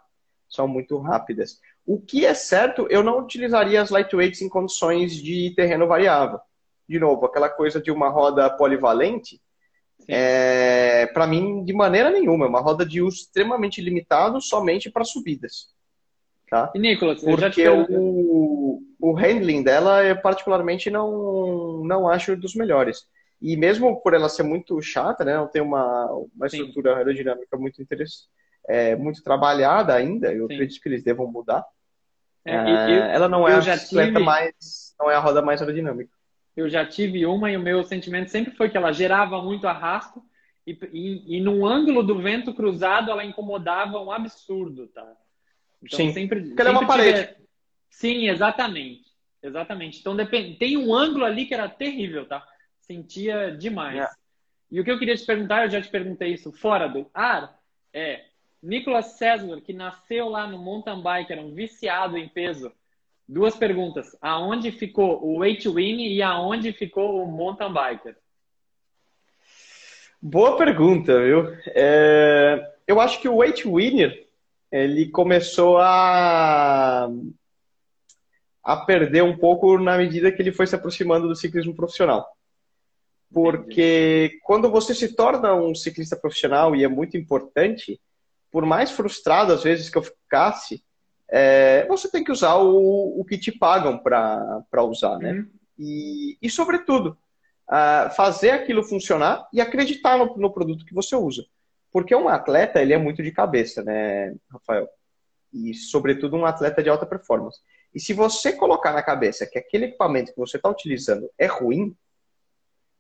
São muito rápidas. O que é certo, eu não utilizaria as lightweights em condições de terreno variável. De novo, aquela coisa de uma roda polivalente, é, para mim, de maneira nenhuma. É uma roda de uso extremamente limitado somente para subidas. Tá? E Nicolas, Porque o, o handling dela, eu particularmente não, não acho dos melhores. E mesmo por ela ser muito chata, né, não tem uma, uma estrutura aerodinâmica muito interessante, é, muito trabalhada ainda, eu Sim. acredito que eles devam mudar. É, é, ela não é a bicicleta tive... mais, não é a roda mais aerodinâmica. Eu já tive uma e o meu sentimento sempre foi que ela gerava muito arrasto e, e, e no ângulo do vento cruzado ela incomodava um absurdo, tá? Então, Sim, sempre, porque ela é uma parede. Tive... Sim, exatamente. Exatamente. Então depend... tem um ângulo ali que era terrível, tá? Sentia demais. É. E o que eu queria te perguntar, eu já te perguntei isso fora do ar, é Nicolas César, que nasceu lá no mountain bike, era um viciado em peso. Duas perguntas. Aonde ficou o weight win e aonde ficou o mountain biker? Boa pergunta, viu? É... Eu acho que o weight winner ele começou a a perder um pouco na medida que ele foi se aproximando do ciclismo profissional. Porque quando você se torna um ciclista profissional, e é muito importante, por mais frustrado às vezes que eu ficasse, é, você tem que usar o, o que te pagam para usar, né? Uhum. E, e, sobretudo, uh, fazer aquilo funcionar e acreditar no, no, produto que você usa. Porque um atleta, ele é muito de cabeça, né, Rafael? E, sobretudo, um atleta de alta performance. E se você colocar na cabeça que aquele equipamento que você está utilizando é ruim,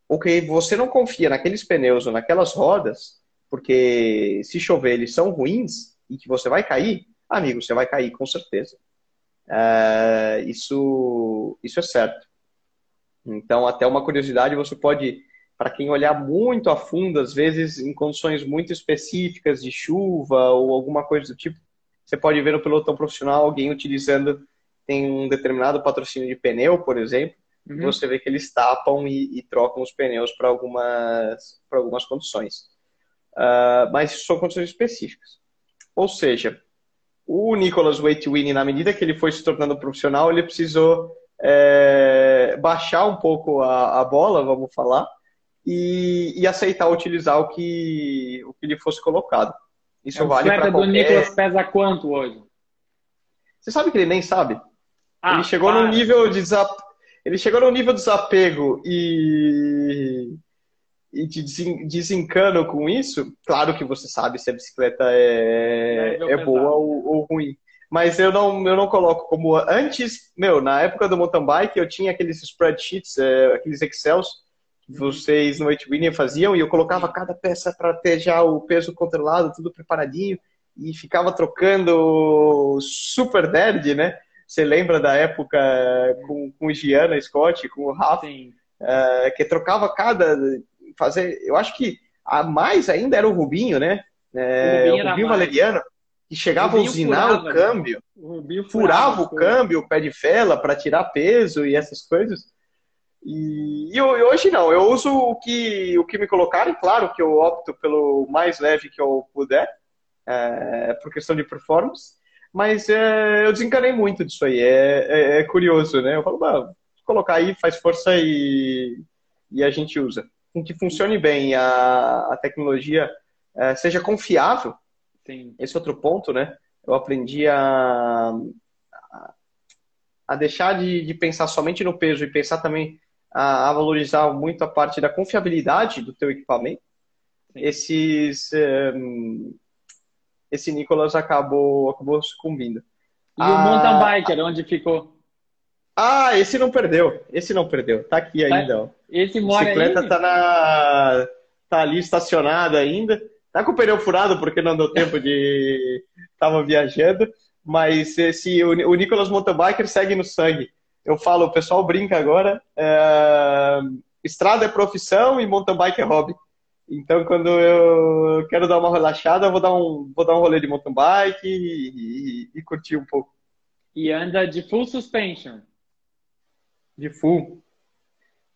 ou que você não confia naqueles pneus ou naquelas rodas, porque se chover eles são ruins e que você vai cair, amigo, você vai cair com certeza. É, isso, isso é certo. Então, até uma curiosidade, você pode, para quem olhar muito a fundo, às vezes em condições muito específicas de chuva ou alguma coisa do tipo, você pode ver no pelotão profissional alguém utilizando, tem um determinado patrocínio de pneu, por exemplo, uhum. você vê que eles tapam e, e trocam os pneus para algumas, algumas condições. Uh, mas são condições específicas. Ou seja, o Nicolas Waitwini, na medida que ele foi se tornando profissional, ele precisou é, baixar um pouco a, a, bola, vamos falar, e, e, aceitar utilizar o que, o que lhe fosse colocado. Isso é, vale para qualquer... do Nicolas pesa quanto hoje? Você sabe que ele nem sabe? Ah, ele chegou para. num nível de desap... ele chegou num nível de desapego e e te desencano com isso, claro que você sabe se a bicicleta é, é, é boa ou, ou, ruim. Mas eu não, eu não coloco como antes, meu, na época do mountain bike eu tinha aqueles spreadsheets, é, aqueles excels que uhum. vocês no Winner faziam e eu colocava cada peça para ter já o peso controlado, tudo preparadinho e ficava trocando super nerd, né? Você lembra da época com, com o Gianna Scott, com o Rafa? Uh, que trocava cada fazer. Eu acho que a mais ainda era o Rubinho, né? É, o Rubinho, o Rubinho Valeriano, que chegava a usinar furava, o né? câmbio, o furava, furava o câmbio, o pé de vela para tirar peso e essas coisas. E, e, hoje não, eu uso o que, o que me colocarem, claro que eu opto pelo mais leve que eu puder, é, por questão de performance, mas é, eu desencanei muito disso aí, é, é, é curioso, né? Eu falo, colocar aí, faz força e, e a gente usa. Com que funcione bem a, a tecnologia, é, seja confiável. Sim. Esse é outro ponto, né? Eu aprendi a, a deixar de, de pensar somente no peso e pensar também a, a, valorizar muito a parte da confiabilidade do teu equipamento. Sim. Esses um, esse Nicolas acabou acabou sucumbindo. E ah, o mountain biker, onde ficou? Ah, esse não perdeu. Esse não perdeu. Tá aqui tá, ainda. Ó. Esse mora A bicicleta aí? tá na tá ali estacionada ainda. Tá com o pneu furado porque não deu tempo de tava viajando, mas esse o, Nicolas Mountain Biker segue no sangue. Eu falo, o pessoal brinca agora, é... estrada é profissão e mountain bike é hobby. Então, quando eu quero dar uma relaxada, eu vou dar um, vou dar um rolê de mountain bike e, e, e curtir um pouco. E anda de full suspension? De full.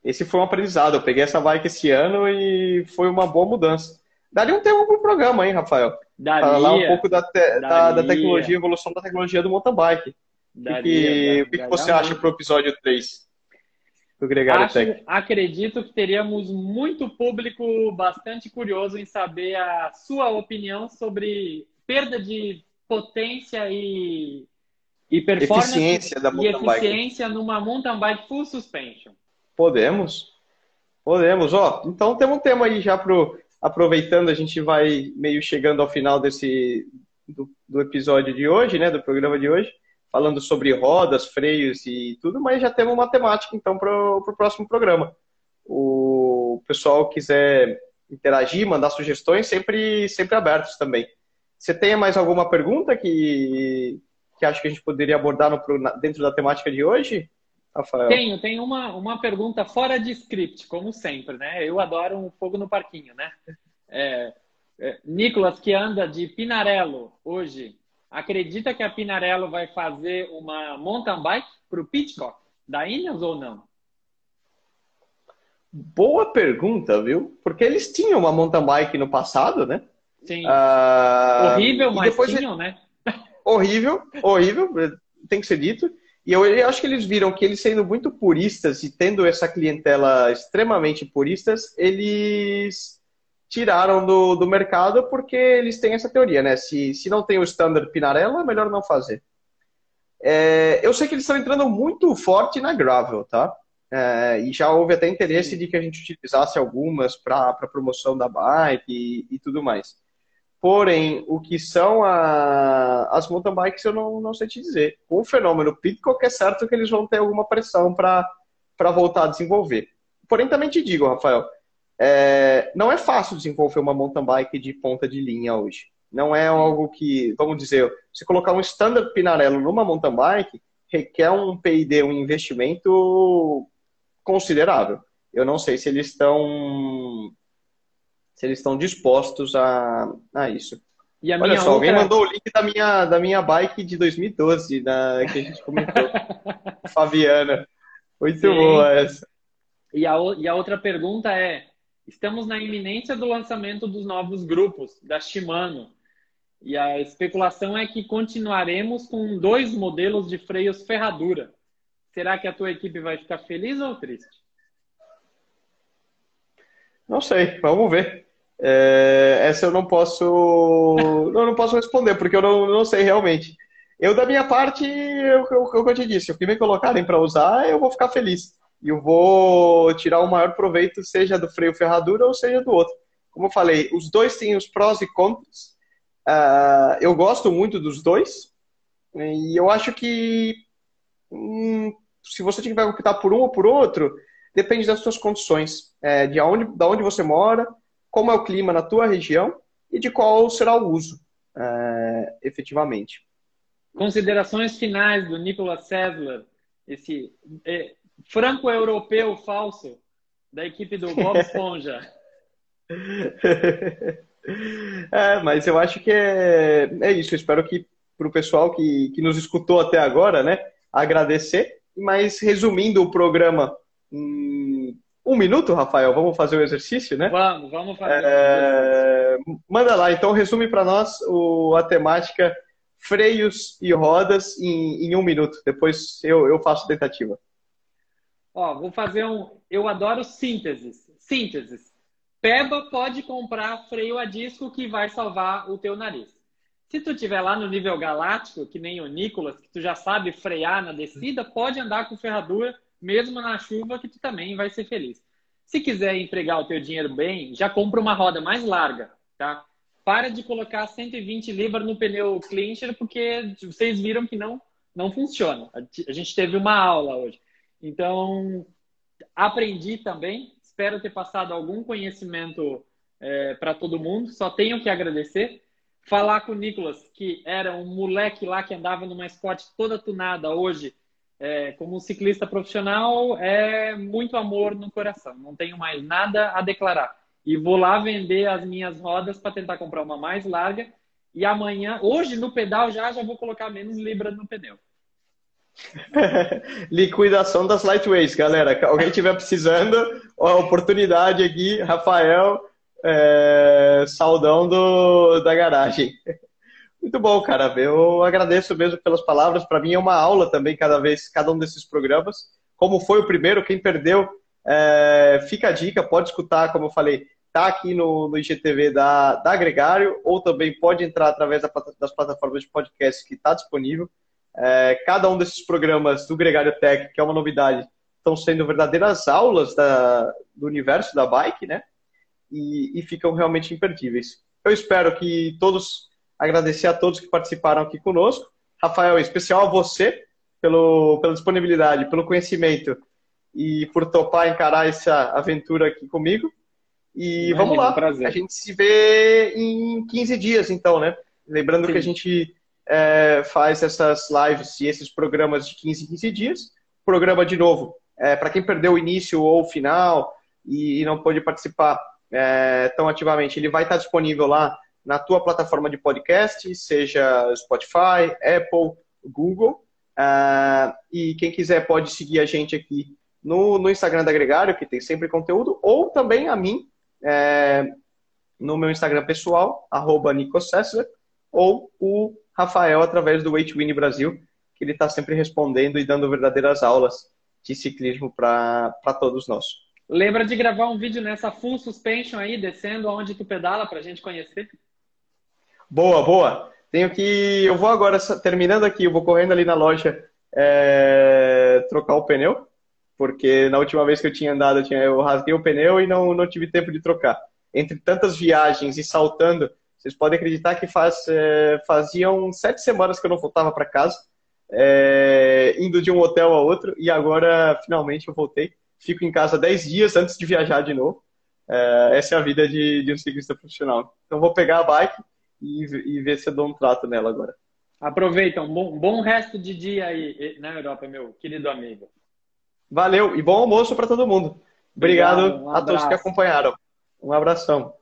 Esse foi um aprendizado. Eu peguei essa bike esse ano e foi uma boa mudança. Daria um tempo para o programa, hein, Rafael? Daria. Falar um pouco da, te, da, da, tecnologia, evolução da tecnologia do mountain bike. Daria, que, o que, que você acha para o episódio 3? Do Gregário Acho, Tech? Acredito que teríamos muito público bastante curioso em saber a sua opinião sobre perda de potência e, e performance eficiência da e eficiência bike. numa mountain bike full suspension. Podemos. Podemos. Ó, então temos um tema aí já pro aproveitando, a gente vai meio chegando ao final desse do, do episódio de hoje, né, do programa de hoje falando sobre rodas, freios e tudo, mas já temos uma temática então para o próximo programa. O pessoal quiser interagir, mandar sugestões, sempre, sempre abertos também. Você tem mais alguma pergunta que, que acho que a gente poderia abordar no, dentro da temática de hoje? Rafael? Tenho, tenho uma, uma pergunta fora de script, como sempre, né? Eu adoro um fogo no parquinho, né? É, é, Nicolas, que anda de Pinarello hoje, acredita que a Pinarello vai fazer uma mountain bike para o Pitcock da Ineos ou não? Boa pergunta, viu? Porque eles tinham uma mountain bike no passado, né? Sim. Uh... Horrível, mas depois tinham, né? horrível, horrível, tem que ser dito. E eu, eu, acho que eles viram que eles sendo muito puristas e tendo essa clientela extremamente puristas, eles tiraram do, do mercado porque eles têm essa teoria, né? Se, se não tem o standard Pinarello, é melhor não fazer. É, eu sei que eles estão entrando muito forte na gravel, tá? É, e já houve até interesse de que a gente utilizasse algumas para promoção da bike e, e, tudo mais. Porém, o que são a, as mountain bikes eu não, não sei te dizer. Com o fenômeno Pitcock é certo que eles vão ter alguma pressão para voltar a desenvolver. Porém, também te digo, Rafael, é, não é fácil desenvolver uma mountain bike de ponta de linha hoje. Não é algo que, vamos dizer, se colocar um standard Pinarello numa mountain bike, requer um P&D, um investimento considerável. Eu não sei se eles estão se eles estão dispostos a, a isso. Olha só, outra... alguém mandou o link da minha, da minha bike de 2012, na, que a gente comentou. Fabiana. Muito Sim. boa essa. E a, e a outra pergunta é: Estamos na iminência do lançamento dos novos grupos da Shimano. E a especulação é que continuaremos com dois modelos de freios ferradura. Será que a tua equipe vai ficar feliz ou triste? Não sei, vamos ver. É, essa eu não posso, eu não posso responder porque eu não, não sei realmente. Eu da minha parte, eu, eu, eu, eu te disse, o que me colocarem para usar, eu vou ficar feliz e eu vou tirar o maior proveito, seja do freio ferradura ou seja do outro. Como eu falei, os dois têm os prós e contras. Uh, eu gosto muito dos dois e eu acho que hum, se você tiver que optar por um ou por outro, depende das suas condições, é, de onde, da onde você mora, como é o clima na tua região e de qual será o uso, é, efetivamente. Considerações finais do Nicolas Sessler, esse é, franco-europeu falso da equipe do Bob Esponja. é, mas eu acho que é, é isso. Eu espero que para o pessoal que, que nos escutou até agora, né, agradecer. Mas resumindo o programa em um minuto, Rafael, vamos fazer o exercício, né? Vamos, vamos fazer. É... Manda lá, então resume para nós o, a temática freios e rodas em, em um minuto. Depois eu, eu faço tentativa. Ó, vou fazer um. Eu adoro sínteses. Sínteses. Peba pode comprar freio a disco que vai salvar o teu nariz. Se tu tiver lá no nível galáctico, que nem o Nicolas, que tu já sabe frear na descida, pode andar com ferradura, mesmo na chuva, que tu também vai ser feliz. Se quiser empregar o teu dinheiro bem, já compra uma roda mais larga, tá? Para de colocar 120 libras no pneu clincher, porque vocês viram que não, não funciona. A gente teve uma aula hoje. Então, aprendi também. Espero ter passado algum conhecimento é, para todo mundo. Só tenho que agradecer. Falar com o Nicolas, que era um moleque lá que andava numa Sport toda tunada hoje, é, como um ciclista profissional, é muito amor no coração. Não tenho mais nada a declarar. E vou lá vender as minhas rodas para tentar comprar uma mais larga. E amanhã, hoje no pedal já, já vou colocar menos libras no pneu. Liquidação das lightweights, galera. Alguém tiver precisando, oportunidade aqui, Rafael, é, saudão do, da garagem. Muito bom, cara. Eu agradeço mesmo pelas palavras. Para mim é uma aula também, cada vez, cada um desses programas. Como foi o primeiro, quem perdeu, é, fica a dica, pode escutar, como eu falei, tá aqui no, no IGTV da, da Gregário, ou também pode entrar através da, das plataformas de podcast que está disponível. É, cada um desses programas do Gregário Tech, que é uma novidade, estão sendo verdadeiras aulas da, do universo da bike, né? E, e ficam realmente imperdíveis. Eu espero que todos agradecer a todos que participaram aqui conosco. Rafael, em especial a você pelo, pela disponibilidade, pelo conhecimento e por topar encarar essa aventura aqui comigo. E é, vamos lá, um a gente se vê em 15 dias, então, né? Lembrando Sim. que a gente é, faz essas lives e esses programas de 15 em 15 dias. Programa, de novo, é, para quem perdeu o início ou o final e, e não pôde participar é, tão ativamente, ele vai estar disponível lá na tua plataforma de podcast, seja Spotify, Apple, Google. Uh, e quem quiser pode seguir a gente aqui no, no Instagram da Gregário, que tem sempre conteúdo, ou também a mim é, no meu Instagram pessoal, arroba César, ou o Rafael através do Weight Win Brasil, que ele está sempre respondendo e dando verdadeiras aulas de ciclismo para todos nós. Lembra de gravar um vídeo nessa full suspension aí, descendo aonde tu pedala para a gente conhecer? Boa, boa. Tenho que. Eu vou agora, terminando aqui, eu vou correndo ali na loja é... trocar o pneu, porque na última vez que eu tinha andado, eu, tinha... eu rasguei o pneu e não, não tive tempo de trocar. Entre tantas viagens e saltando, vocês podem acreditar que faz, é... faziam sete semanas que eu não voltava para casa, é... indo de um hotel a outro, e agora finalmente eu voltei. Fico em casa dez dias antes de viajar de novo. É... essa é a vida de, de um ciclista profissional. Então vou pegar a bike e, e ver se eu dou um trato nela agora. Aproveita, um bom, bom resto de dia aí na Europa, meu querido amigo. Valeu e bom almoço para todo mundo. Obrigado, Obrigado um a todos que acompanharam. Um abração.